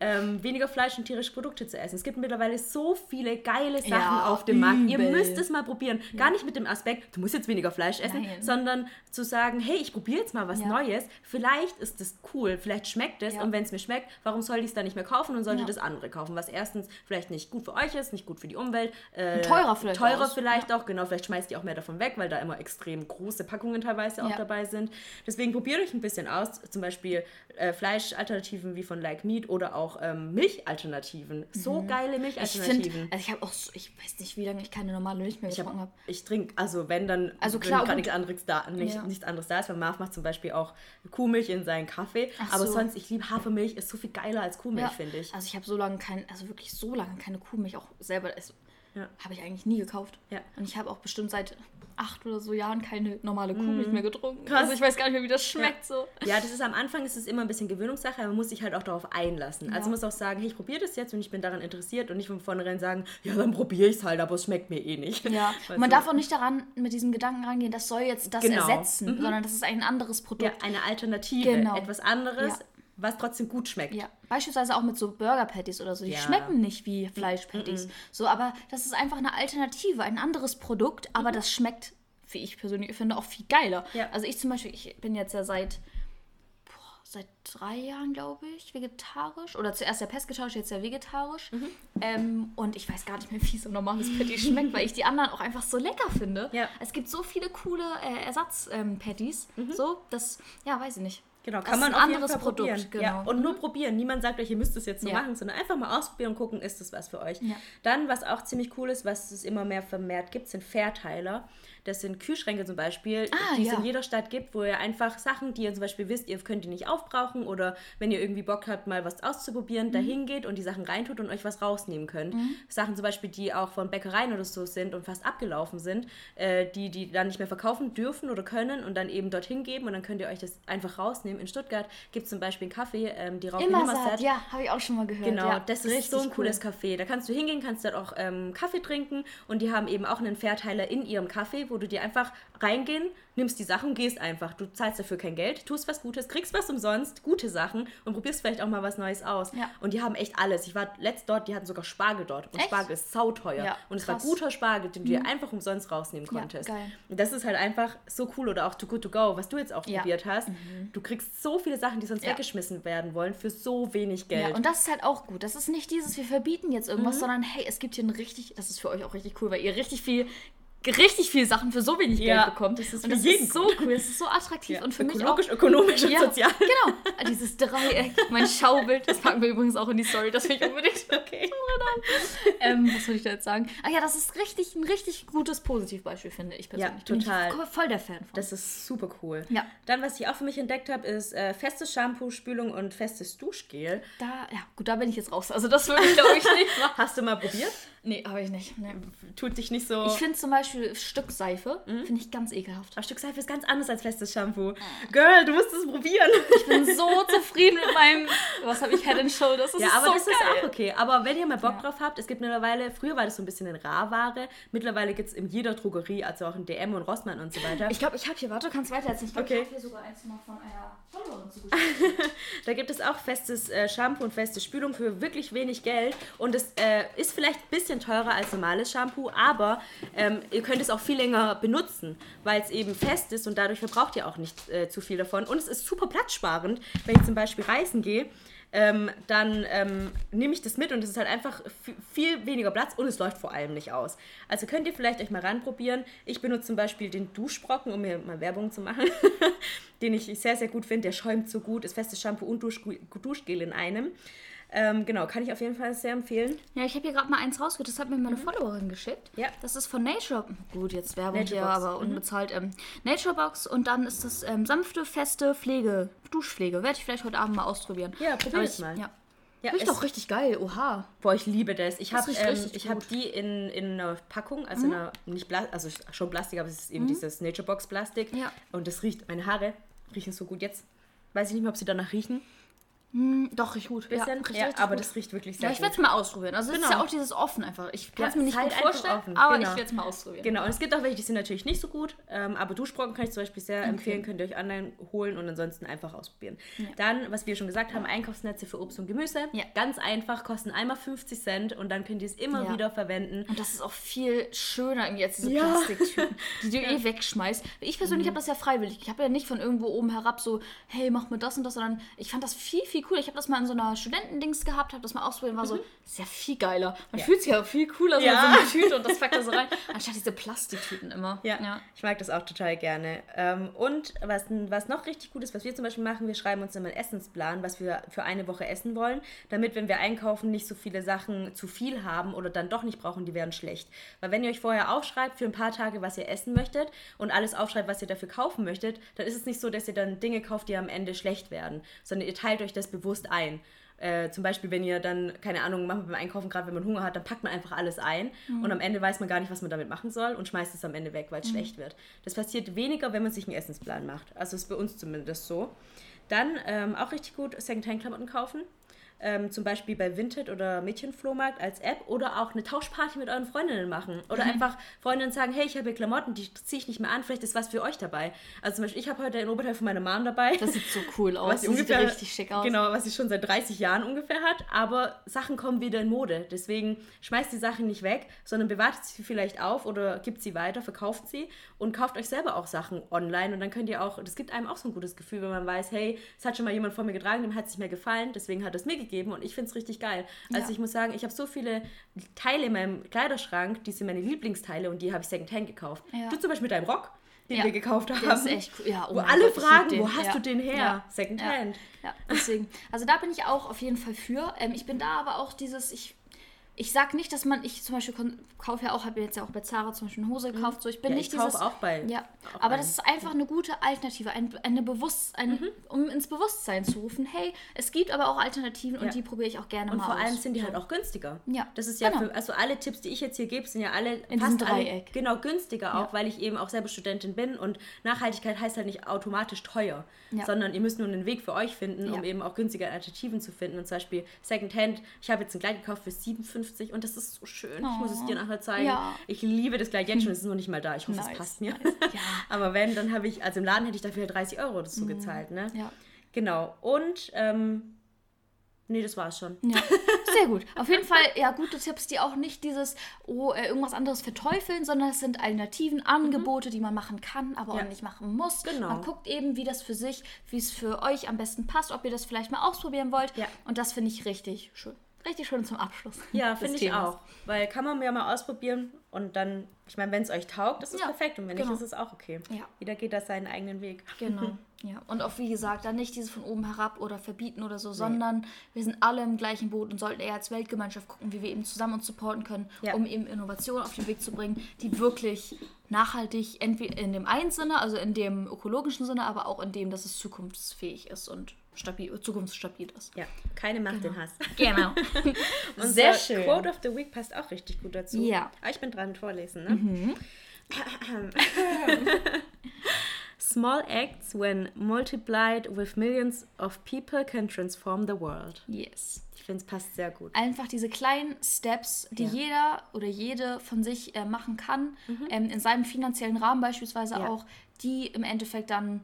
ähm, weniger Fleisch und tierische Produkte zu essen. Es gibt mittlerweile so viele geile Sachen Ja, auf dem Markt. Ihr übel. müsst es mal probieren. Gar nicht mit dem Aspekt, du musst jetzt weniger Fleisch essen, Nein. sondern zu sagen, hey, ich probiere jetzt mal was Ja. Neues. Vielleicht ist es cool, vielleicht schmeckt es Ja. und wenn es mir schmeckt, warum soll ich es dann nicht mehr kaufen und sollte Ja. das andere kaufen, was erstens vielleicht nicht gut für euch ist, nicht gut für die Umwelt. Äh, teurer vielleicht Teurer auch. vielleicht auch, genau. Vielleicht schmeißt ihr auch mehr davon weg, weil da immer extrem große Packungen teilweise auch Ja. dabei sind. Deswegen probiert euch ein bisschen aus, zum Beispiel äh, Fleischalternativen wie von Like Meat oder auch ähm, Milchalternativen. So geile Mhm. Ich Milchalternativen. finde, also ich habe auch, so, ich weiß nicht, wie lange ich keine normale Milch mehr Ich, getrunken hab, habe. ich trinke, also wenn dann, Also klar, gerade nichts anderes da, nicht, Ja. nichts anderes da ist, weil Marv macht zum Beispiel auch Kuhmilch in seinen Kaffee. Ach aber so. sonst, ich liebe Hafermilch, ist so viel geiler als Kuhmilch, Ja. finde ich. Also ich habe so lange kein, also wirklich so lange keine Kuhmilch auch selber, also, Ja. habe ich eigentlich nie gekauft. Ja. Und ich habe auch bestimmt seit acht oder so Jahren keine normale Kuhmilch mehr getrunken. Mhm. Krass. Also ich weiß gar nicht mehr, wie das schmeckt so. Ja, das ist am Anfang ist es immer ein bisschen Gewöhnungssache, aber man muss sich halt auch darauf einlassen. Also Ja. man muss auch sagen, hey, ich probiere das jetzt und ich bin daran interessiert und nicht von vornherein sagen, ja, dann probiere ich es halt, aber es schmeckt mir eh nicht. Ja, Weißt man du? darf auch nicht daran mit diesem Gedanken rangehen, das soll jetzt das Genau. ersetzen, sondern das ist ein anderes Produkt. ja, eine Alternative, Genau. etwas anderes, Ja. Was trotzdem gut schmeckt. Ja, beispielsweise auch mit so Burger Patties oder so. Die Ja. schmecken nicht wie Fleischpatties. So, aber das ist einfach eine Alternative, ein anderes Produkt, aber das schmeckt, wie ich persönlich finde, auch viel geiler. Ja. Also ich zum Beispiel, ich bin jetzt ja seit boah, seit drei Jahren, glaube ich, vegetarisch. Oder zuerst ja pesketarisch, jetzt ja vegetarisch. Mhm. Ähm, und ich weiß gar nicht mehr, wie so ein normales Patty schmeckt, weil ich die anderen auch einfach so lecker finde. Ja. Es gibt so viele coole äh, Ersatz-Patties. Mhm. So, das, ja, weiß ich nicht. Genau, Das kann ist man ein auf jeden anderes Produkt, probieren. genau. Ja, und nur probieren. Niemand sagt euch, ihr müsst es jetzt so Ja. machen, sondern einfach mal ausprobieren und gucken, ist das was für euch. Ja. Dann, was auch ziemlich cool ist, was es immer mehr vermehrt gibt, sind Fairteiler. Das sind Kühlschränke zum Beispiel, Ah, die es ja. in jeder Stadt gibt, wo ihr einfach Sachen, die ihr zum Beispiel wisst, ihr könnt die nicht aufbrauchen oder wenn ihr irgendwie Bock habt, mal was auszuprobieren, Mhm. dahin geht und die Sachen reintut und euch was rausnehmen könnt. Sachen zum Beispiel, die auch von Bäckereien oder so sind und fast abgelaufen sind, äh, die die dann nicht mehr verkaufen dürfen oder können und dann eben dorthin geben und dann könnt ihr euch das einfach rausnehmen. In Stuttgart gibt es zum Beispiel einen Kaffee, ähm, die Rauch Immer Nimmersatt. satt, ja, habe ich auch schon mal gehört. Genau, ja, das ist richtig so ein cool. cooles Café. Da kannst du hingehen, kannst dort auch ähm, Kaffee trinken und die haben eben auch einen Fairteiler in ihrem Kaffee, wo du dir einfach reingehen, nimmst die Sachen, gehst einfach. Du zahlst dafür kein Geld, tust was Gutes, kriegst was umsonst, gute Sachen und probierst vielleicht auch mal was Neues aus. Ja. Und die haben echt alles. Ich war letzt dort, die hatten sogar Spargel dort. Und Echt? Spargel ist sauteuer. Ja, und es krass. Mhm. war guter Spargel, den du dir einfach umsonst rausnehmen Ja, konntest. geil. Und das ist halt einfach so cool. Oder auch Too Good To Go, was du jetzt auch Ja. Mhm. probiert hast. Du kriegst so viele Sachen, die sonst Ja. weggeschmissen werden wollen, für so wenig Geld. Ja, und das ist halt auch gut. Das ist nicht dieses, wir verbieten jetzt irgendwas, sondern hey, es gibt hier ein richtig, das ist für euch auch richtig cool, weil ihr richtig viel, richtig viel Sachen für so wenig Ja, Geld bekommt. das ist und das ist so cool, das ist so attraktiv Ja, und für mich auch. ökologisch, ökonomisch und Ja, sozial. Genau, dieses Dreieck, mein Schaubild, das packen wir übrigens auch in die Story, das will ich unbedingt. Okay. ähm, was soll ich da jetzt sagen? Ah ja, das ist richtig, ein richtig gutes Positivbeispiel, finde ich persönlich. Bin total. Ich voll der Fan von. Das ist super cool. Ja. Dann, was ich auch für mich entdeckt habe, ist äh, festes Shampoo, Spülung und festes Duschgel. da, ja, gut, da bin ich jetzt raus. Also das würde ich, glaube ich, nicht machen. Hast du mal probiert? Nee, habe ich nicht. Nee. Tut dich nicht so. Ich finde zum Beispiel Stück Seife, Mhm. finde ich ganz ekelhaft. Aber Stück Seife ist ganz anders als festes Shampoo. Girl, du musst es probieren. Ich bin so zufrieden mit meinem, was habe ich, Head and Shoulders. Das ja, ist aber so das geil. ist auch okay. Aber wenn ihr mal Bock drauf habt, es gibt mittlerweile, früher war das so ein bisschen in Rar-Ware, mittlerweile gibt es in jeder Drogerie, also auch in DM und Rossmann und so weiter. Ich glaube, ich habe hier, warte, du kannst weiter erzählen. Ich glaube, Okay. ich habe hier sogar eins mal von einer Da gibt es auch festes äh, Shampoo und feste Spülung für wirklich wenig Geld. Und es äh, ist vielleicht ein bisschen teurer als normales Shampoo, aber ähm, ihr könnt es auch viel länger benutzen, weil es eben fest ist und dadurch verbraucht ihr auch nicht äh, zu viel davon. Und es ist super platzsparend, wenn ich zum Beispiel reisen gehe. Ähm, dann ähm, nehme ich das mit und es ist halt einfach viel weniger Platz und es läuft vor allem nicht aus. Also könnt ihr vielleicht euch mal ranprobieren. Ich benutze zum Beispiel den Duschbrocken, um mir mal Werbung zu machen, den ich sehr, sehr gut finde. Der schäumt so gut, ist festes Shampoo und Dusch Duschgel in einem. Ähm, genau, kann ich auf jeden Fall sehr empfehlen. Ja, ich habe hier gerade mal eins rausgeholt. Das hat mir meine Followerin geschickt. Ja. Das ist von Nature. Gut, jetzt Werbung hier, aber unbezahlt. Ähm, Naturebox und dann ist das ähm, sanfte, feste Pflege, Duschpflege. Werde ich vielleicht heute Abend mal ausprobieren. Ja, probier es mal. Ja. Ja, Riecht doch richtig geil. Oha. Boah, ich liebe das. Ich habe ähm, ich hab die in, in einer Packung, also in einer, nicht Pla also schon Plastik, aber es ist eben dieses Naturebox Plastik. Ja. Und das riecht, meine Haare riechen so gut. Jetzt weiß ich nicht mehr, ob sie danach riechen. Hm, doch, riecht gut. Bisschen, riecht ja, aber gut. das riecht wirklich sehr Ja, ich werde es mal ausprobieren. Also es ist Genau. ja auch dieses offen einfach. Ich kann es Ja, mir nicht halt gut vorstellen, offen, aber genau. ich werde es mal ausprobieren. Genau, und es gibt auch welche, die sind natürlich nicht so gut, ähm, aber Duschbrocken kann ich zum Beispiel sehr empfehlen, könnt ihr euch online holen und ansonsten einfach ausprobieren. Dann, was wir schon gesagt haben, Einkaufsnetze für Obst und Gemüse. Ja. Ganz einfach, kosten einmal 50 Cent und dann könnt ihr es immer Ja. wieder verwenden. Und das ist auch viel schöner irgendwie als diese Ja. Plastiktüten, die du eh wegschmeißt. Ich persönlich habe das ja freiwillig. Ich habe ja nicht von irgendwo oben herab so, hey, mach mir das und das, sondern ich fand das viel, viel viel cooler. Ich habe das mal in so einer Studentendings gehabt, habe das mal ausprobiert, war so, das ist ja viel geiler. Man fühlt sich ja viel cooler, so Ja. in so eine Tüte und das packt da so rein, anstatt diese Plastiktüten immer. Ja, ich mag das auch total gerne. Ähm, und was, was noch richtig gut ist, was wir zum Beispiel machen, wir schreiben uns immer einen Essensplan, was wir für eine Woche essen wollen, damit, wenn wir einkaufen, nicht so viele Sachen zu viel haben oder dann doch nicht brauchen, die werden schlecht. Weil wenn ihr euch vorher aufschreibt für ein paar Tage, was ihr essen möchtet und alles aufschreibt, was ihr dafür kaufen möchtet, dann ist es nicht so, dass ihr dann Dinge kauft, die am Ende schlecht werden, sondern ihr teilt euch das bewusst ein. Äh, zum Beispiel, wenn ihr dann, keine Ahnung, macht beim Einkaufen, gerade wenn man Hunger hat, dann packt man einfach alles ein und am Ende weiß man gar nicht, was man damit machen soll und schmeißt es am Ende weg, weil es schlecht wird. Das passiert weniger, wenn man sich einen Essensplan macht. Also ist bei uns zumindest so. Dann ähm, auch richtig gut Secondhand-Klamotten kaufen. Ähm, zum Beispiel bei Vinted oder Mädchenflohmarkt als App oder auch eine Tauschparty mit euren Freundinnen machen. Oder einfach Freundinnen sagen, hey, ich habe hier Klamotten, die ziehe ich nicht mehr an, vielleicht ist was für euch dabei. Also zum Beispiel, ich habe heute ein Oberteil von meiner Mom dabei. Das sieht so cool aus. was sie das ungefähr, sieht richtig schick aus. Genau, was sie schon seit 30 Jahren ungefähr hat. Aber Sachen kommen wieder in Mode. Deswegen schmeißt die Sachen nicht weg, sondern bewartet sie vielleicht auf oder gibt sie weiter, verkauft sie und kauft euch selber auch Sachen online. Und dann könnt ihr auch, das gibt einem auch so ein gutes Gefühl, wenn man weiß, hey, es hat schon mal jemand vor mir getragen, dem hat es nicht mehr gefallen, deswegen hat es mir gegeben und ich finde es richtig geil. Also Ja. ich muss sagen, ich habe so viele Teile in meinem Kleiderschrank, die sind meine Lieblingsteile und die habe ich Secondhand gekauft. Ja. Du zum Beispiel mit deinem Rock, den Ja. wir gekauft haben. Der ist echt cool. Ja, oh wo alle Gott, fragen, wo hast du den her? Secondhand. Ja, deswegen. Also da bin ich auch auf jeden Fall für. Ähm, ich bin da aber auch dieses, ich, ich sag nicht, dass man, ich zum Beispiel kaufe ja auch, habe jetzt ja auch bei Zara zum Beispiel eine Hose gekauft, so ich bin Ja, nicht ich kauf dieses. auch bei- Ja, auch aber bei- das ist einfach eine gute Alternative, ein, eine Bewusst, ein, um ins Bewusstsein zu rufen, hey, es gibt aber auch Alternativen Ja. und die probiere ich auch gerne Und mal vor aus. allem sind die halt auch günstiger. Ja, Das ist ja genau. für, also alle Tipps, die ich jetzt hier gebe, sind ja alle In diesem Dreieck. Alle, genau, günstiger auch, Ja. weil ich eben auch selber Studentin bin und Nachhaltigkeit heißt halt nicht automatisch teuer, sondern ihr müsst nur einen Weg für euch finden, um eben auch günstige Alternativen zu finden. Und zum Beispiel Secondhand, ich habe jetzt ein Kleid gekauft für 57 und das ist so schön. Ich muss es dir nachher zeigen. Ja. Ich liebe das Kleid jetzt schon, es ist noch nicht mal da. Ich hoffe, Nice, es passt mir. nice. Ja. Aber wenn, dann habe ich, also im Laden hätte ich dafür 30 Euro oder so gezahlt, ne? Ja. Genau. Und, ähm, nee, das war's schon. Ja, sehr gut. Auf jeden Fall, ja, gute Tipps, die auch nicht dieses, oh, äh, irgendwas anderes verteufeln, sondern es sind Alternativen, Angebote, die man machen kann, aber Ja. auch nicht machen muss. Genau. Man guckt eben, wie das für sich, wie es für euch am besten passt, ob ihr das vielleicht mal ausprobieren wollt. Ja. Und das finde ich richtig schön. Richtig schön zum Abschluss. Ja, finde ich Themas. auch. Weil kann man ja mal ausprobieren und dann, ich meine, wenn es euch taugt, ist es Ja, perfekt und wenn genau. nicht, ist es auch okay. Ja. Jeder geht da seinen eigenen Weg. Genau. Ja. Und auch wie gesagt, dann nicht dieses von oben herab oder verbieten oder so, sondern wir sind alle im gleichen Boot und sollten eher als Weltgemeinschaft gucken, wie wir eben zusammen uns supporten können, Ja. um eben Innovationen auf den Weg zu bringen, die wirklich nachhaltig entweder in dem einen Sinne, also in dem ökologischen Sinne, aber auch in dem, dass es zukunftsfähig ist und stabil, zukunftsstabil ist. Ja, keine Macht den Hass. Genau. Und Sehr schön. Quote of the Week passt auch richtig gut dazu. Ja. Mhm. Ah, ich bin dran vorlesen, ne? Small acts, when multiplied with millions of people, can transform the world. Yes. Ich finde, es passt sehr gut. einfach diese kleinen Steps, die Ja. jeder oder jede von sich äh, machen kann, ähm, in seinem finanziellen Rahmen beispielsweise Mhm. Ja. auch, die im Endeffekt dann,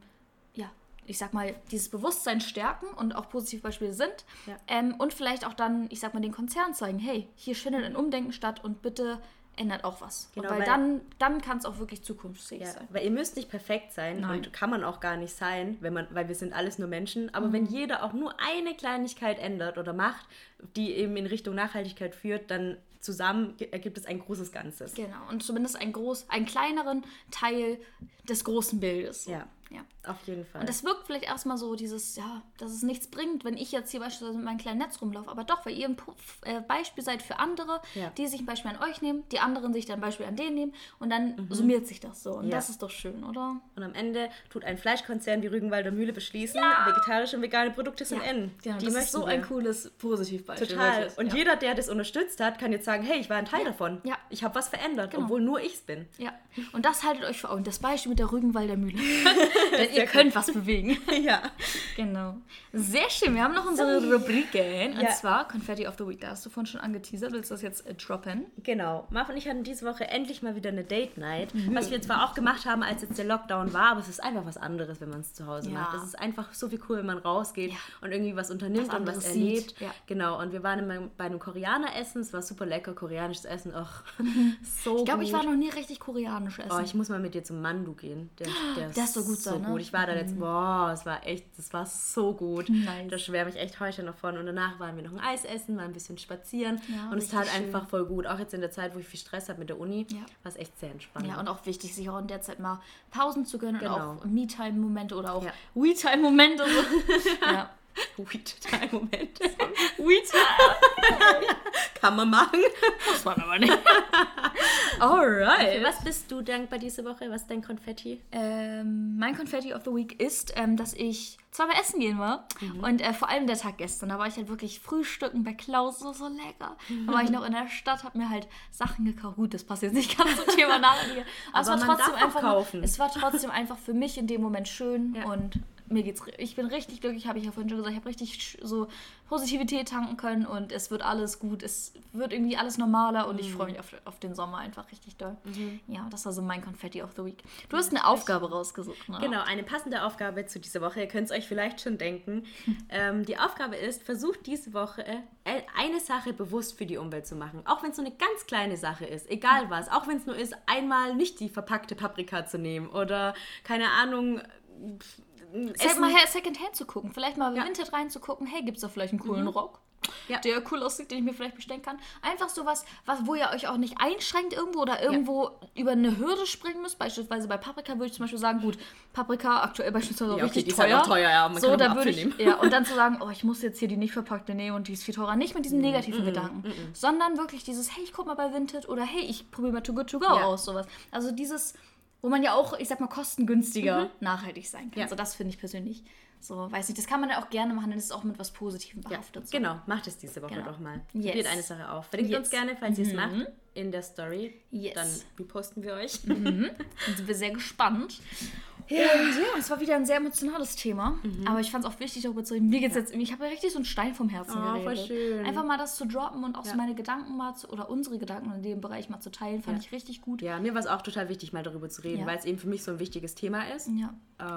ich sag mal, dieses Bewusstsein stärken und auch positive Beispiele sind. Ja. Ähm, und vielleicht auch dann, ich sag mal, den Konzern zeigen, hey, hier findet ein Umdenken statt und bitte ändert auch was. Genau, weil, weil- dann, dann kann es auch wirklich zukunftsfähig Ja, sein. weil ihr müsst nicht perfekt sein Nein. und kann man auch gar nicht sein, wenn man, weil wir sind alles nur Menschen. Aber wenn Mhm. jeder auch nur eine Kleinigkeit ändert oder macht, die eben in Richtung Nachhaltigkeit führt, dann zusammen ergibt es ein großes Ganzes. Genau. Und zumindest ein groß, einen kleineren Teil des großen Bildes. Ja. Ja. Auf jeden Fall. Und das wirkt vielleicht erstmal so, dieses, ja, dass es nichts bringt, wenn ich jetzt hier beispielsweise mit meinem kleinen Netz rumlaufe. Aber doch, weil ihr ein Pu- äh, Beispiel seid für andere, Ja. die sich ein Beispiel an euch nehmen, die anderen sich dann ein Beispiel an denen nehmen und dann summiert sich das so. Und Mhm. Ja. das ist doch schön, oder? und am Ende tut ein Fleischkonzern wie Rügenwalder Mühle beschließen, vegetarische und vegane Produkte sind in. Genau, die das ist so wir. ein cooles Positivbeispiel. Total. wirklich. Und ja. jeder, der das unterstützt hat, kann jetzt sagen, hey, ich war ein Teil davon. Ja. Ich habe was verändert, Genau. obwohl nur ich es bin. Ja, und das haltet euch vor Augen. Das Beispiel mit der Rügenwalder Mühle. Denn ihr könnt was bewegen. ja. Genau. Sehr schön. Wir haben noch unsere Rubriken. Und Ja. zwar Confetti of the Week. Da hast du vorhin schon angeteasert. Willst du das jetzt äh, droppen? Genau. Marv und ich hatten diese Woche endlich mal wieder eine Date Night, was wir zwar auch gemacht haben, als jetzt der Lockdown war, aber es ist einfach was anderes, wenn man es zu Hause Ja. macht. Es ist einfach so viel cool, wenn man rausgeht Ja. und irgendwie was unternimmt Was und was erlebt. Genau. Und wir waren bei einem Koreaner essen. Es war super lecker, koreanisches Essen. Ach, so Ich glaube, ich war noch nie richtig koreanisch essen. Oh, ich muss mal mit dir zum Mandu gehen. Der, der Das soll gut so ne? gut. Ich war da letztens, boah, es war echt, das war so gut. Nice. Da schwärme ich echt heute noch von. Und danach waren wir noch ein Eis essen, mal ein bisschen spazieren. Ja, und es tat schön. einfach voll gut. Auch jetzt in der Zeit, wo ich viel Stress habe mit der Uni, Ja. war es echt sehr entspannt. Ja, und auch wichtig, sich auch in der Zeit mal Pausen zu gönnen Genau. und auch Me-Time-Momente oder auch Ja. We-Time-Momente. So. ja. Weed-Time, Moment. We-Time. Kann man machen. Muss man aber nicht. Alright. Für was bist du dankbar diese Woche? Was ist dein Konfetti? Ähm, mein Confetti of the Week ist, ähm, dass ich zweimal essen gehen war. Und äh, vor allem der Tag gestern, da war ich halt wirklich frühstücken bei Klaus, so, so lecker. Da war ich noch in der Stadt, habe mir halt Sachen gekauft. Gut, das passt jetzt nicht ganz zum Thema nachher. Aber, Aber es war trotzdem einfach, kaufen. es war trotzdem einfach für mich in dem Moment schön Ja. und mir geht's, ich bin richtig glücklich, habe ich ja vorhin schon gesagt, ich habe richtig so Positivität tanken können und es wird alles gut, es wird irgendwie alles normaler und Mhm. ich freue mich auf, auf den Sommer einfach richtig doll. Ja, das war so mein Confetti of the Week. Du hast eine Aufgabe rausgesucht, ne? Genau, eine passende Aufgabe zu dieser Woche. Ihr könnt es euch vielleicht schon denken. Ähm, die Aufgabe ist, versucht diese Woche äh, eine Sache bewusst für die Umwelt zu machen. Auch wenn es so eine ganz kleine Sache ist, egal was. Auch wenn es nur ist, einmal nicht die verpackte Paprika zu nehmen oder keine Ahnung. Essen. mal her, Secondhand zu gucken. Vielleicht mal bei Ja. Mhm. Vinted reinzugucken. Hey, gibt's da vielleicht einen coolen Rock? Ja. Der cool aussieht, den ich mir vielleicht bestellen kann. Einfach sowas, was, wo ihr euch auch nicht einschränkt irgendwo oder irgendwo über eine Hürde springen müsst. Beispielsweise bei Paprika würde ich zum Beispiel sagen, gut, Paprika aktuell beispielsweise Ja, okay, richtig die ist teuer. halt auch teuer, ja, man so, kann da würde ich, ja, und dann zu sagen, oh, ich muss jetzt hier die nicht verpackte nehmen und die ist viel teurer. Nicht mit Mm, diesem negativen Gedanken, sondern wirklich dieses, hey, ich guck mal bei Vinted oder hey, ich probiere mal Too Good To Go Ja. aus, sowas. Also dieses, wo man ja auch, ich sag mal, kostengünstiger nachhaltig sein kann. Mhm. Ja. So, das finde ich persönlich so, weiß nicht, das kann man ja auch gerne machen, dann ist es auch mit was Positivem Ja, behaftet. so. genau, macht es diese Woche Genau. doch mal. Yes. Probiert eine Sache auf. Verlinkt Yes. uns gerne, falls ihr es macht, in der Story. Yes. Dann reposten wir euch. Dann sind wir sehr gespannt. Und ja, es war wieder ein sehr emotionales Thema. Aber ich fand es auch wichtig, darüber zu reden. Mir geht's jetzt, ich habe ja richtig so einen Stein vom Herzen Oh, voll geredet. schön. Einfach mal das zu droppen und auch so meine Gedanken mal zu, oder unsere Gedanken in dem Bereich mal zu teilen, fand Ja. ich richtig gut. Ja, mir war es auch total wichtig, mal darüber zu reden, Ja. weil es eben für mich so ein wichtiges Thema ist. Ja.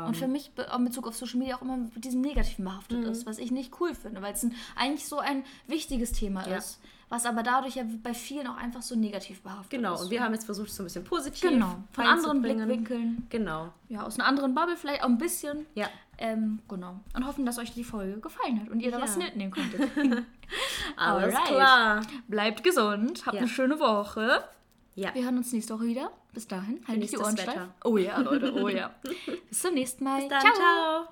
und für mich be- in Bezug auf Social Media auch immer mit diesem Negativen behaftet Mhm. ist, was ich nicht cool finde, weil es eigentlich so ein wichtiges Thema Ja. ist, was aber dadurch ja bei vielen auch einfach so negativ behaftet Genau, ist. und wir haben jetzt versucht, so ein bisschen positiv Genau, von anderen. Blickwinkeln, Genau, ja, aus einer anderen Bubble vielleicht auch ein bisschen. ja. Ähm, genau. Und hoffen, dass euch die Folge gefallen hat und ihr da Ja. was mitnehmen konntet. Alles Alright. klar. Bleibt gesund, habt Ja. eine schöne Woche. Ja. Wir hören uns nächste Woche wieder. Bis dahin, haltet die Ohren steif. Oh ja, Leute, oh ja. Bis zum nächsten Mal. Dann, ciao.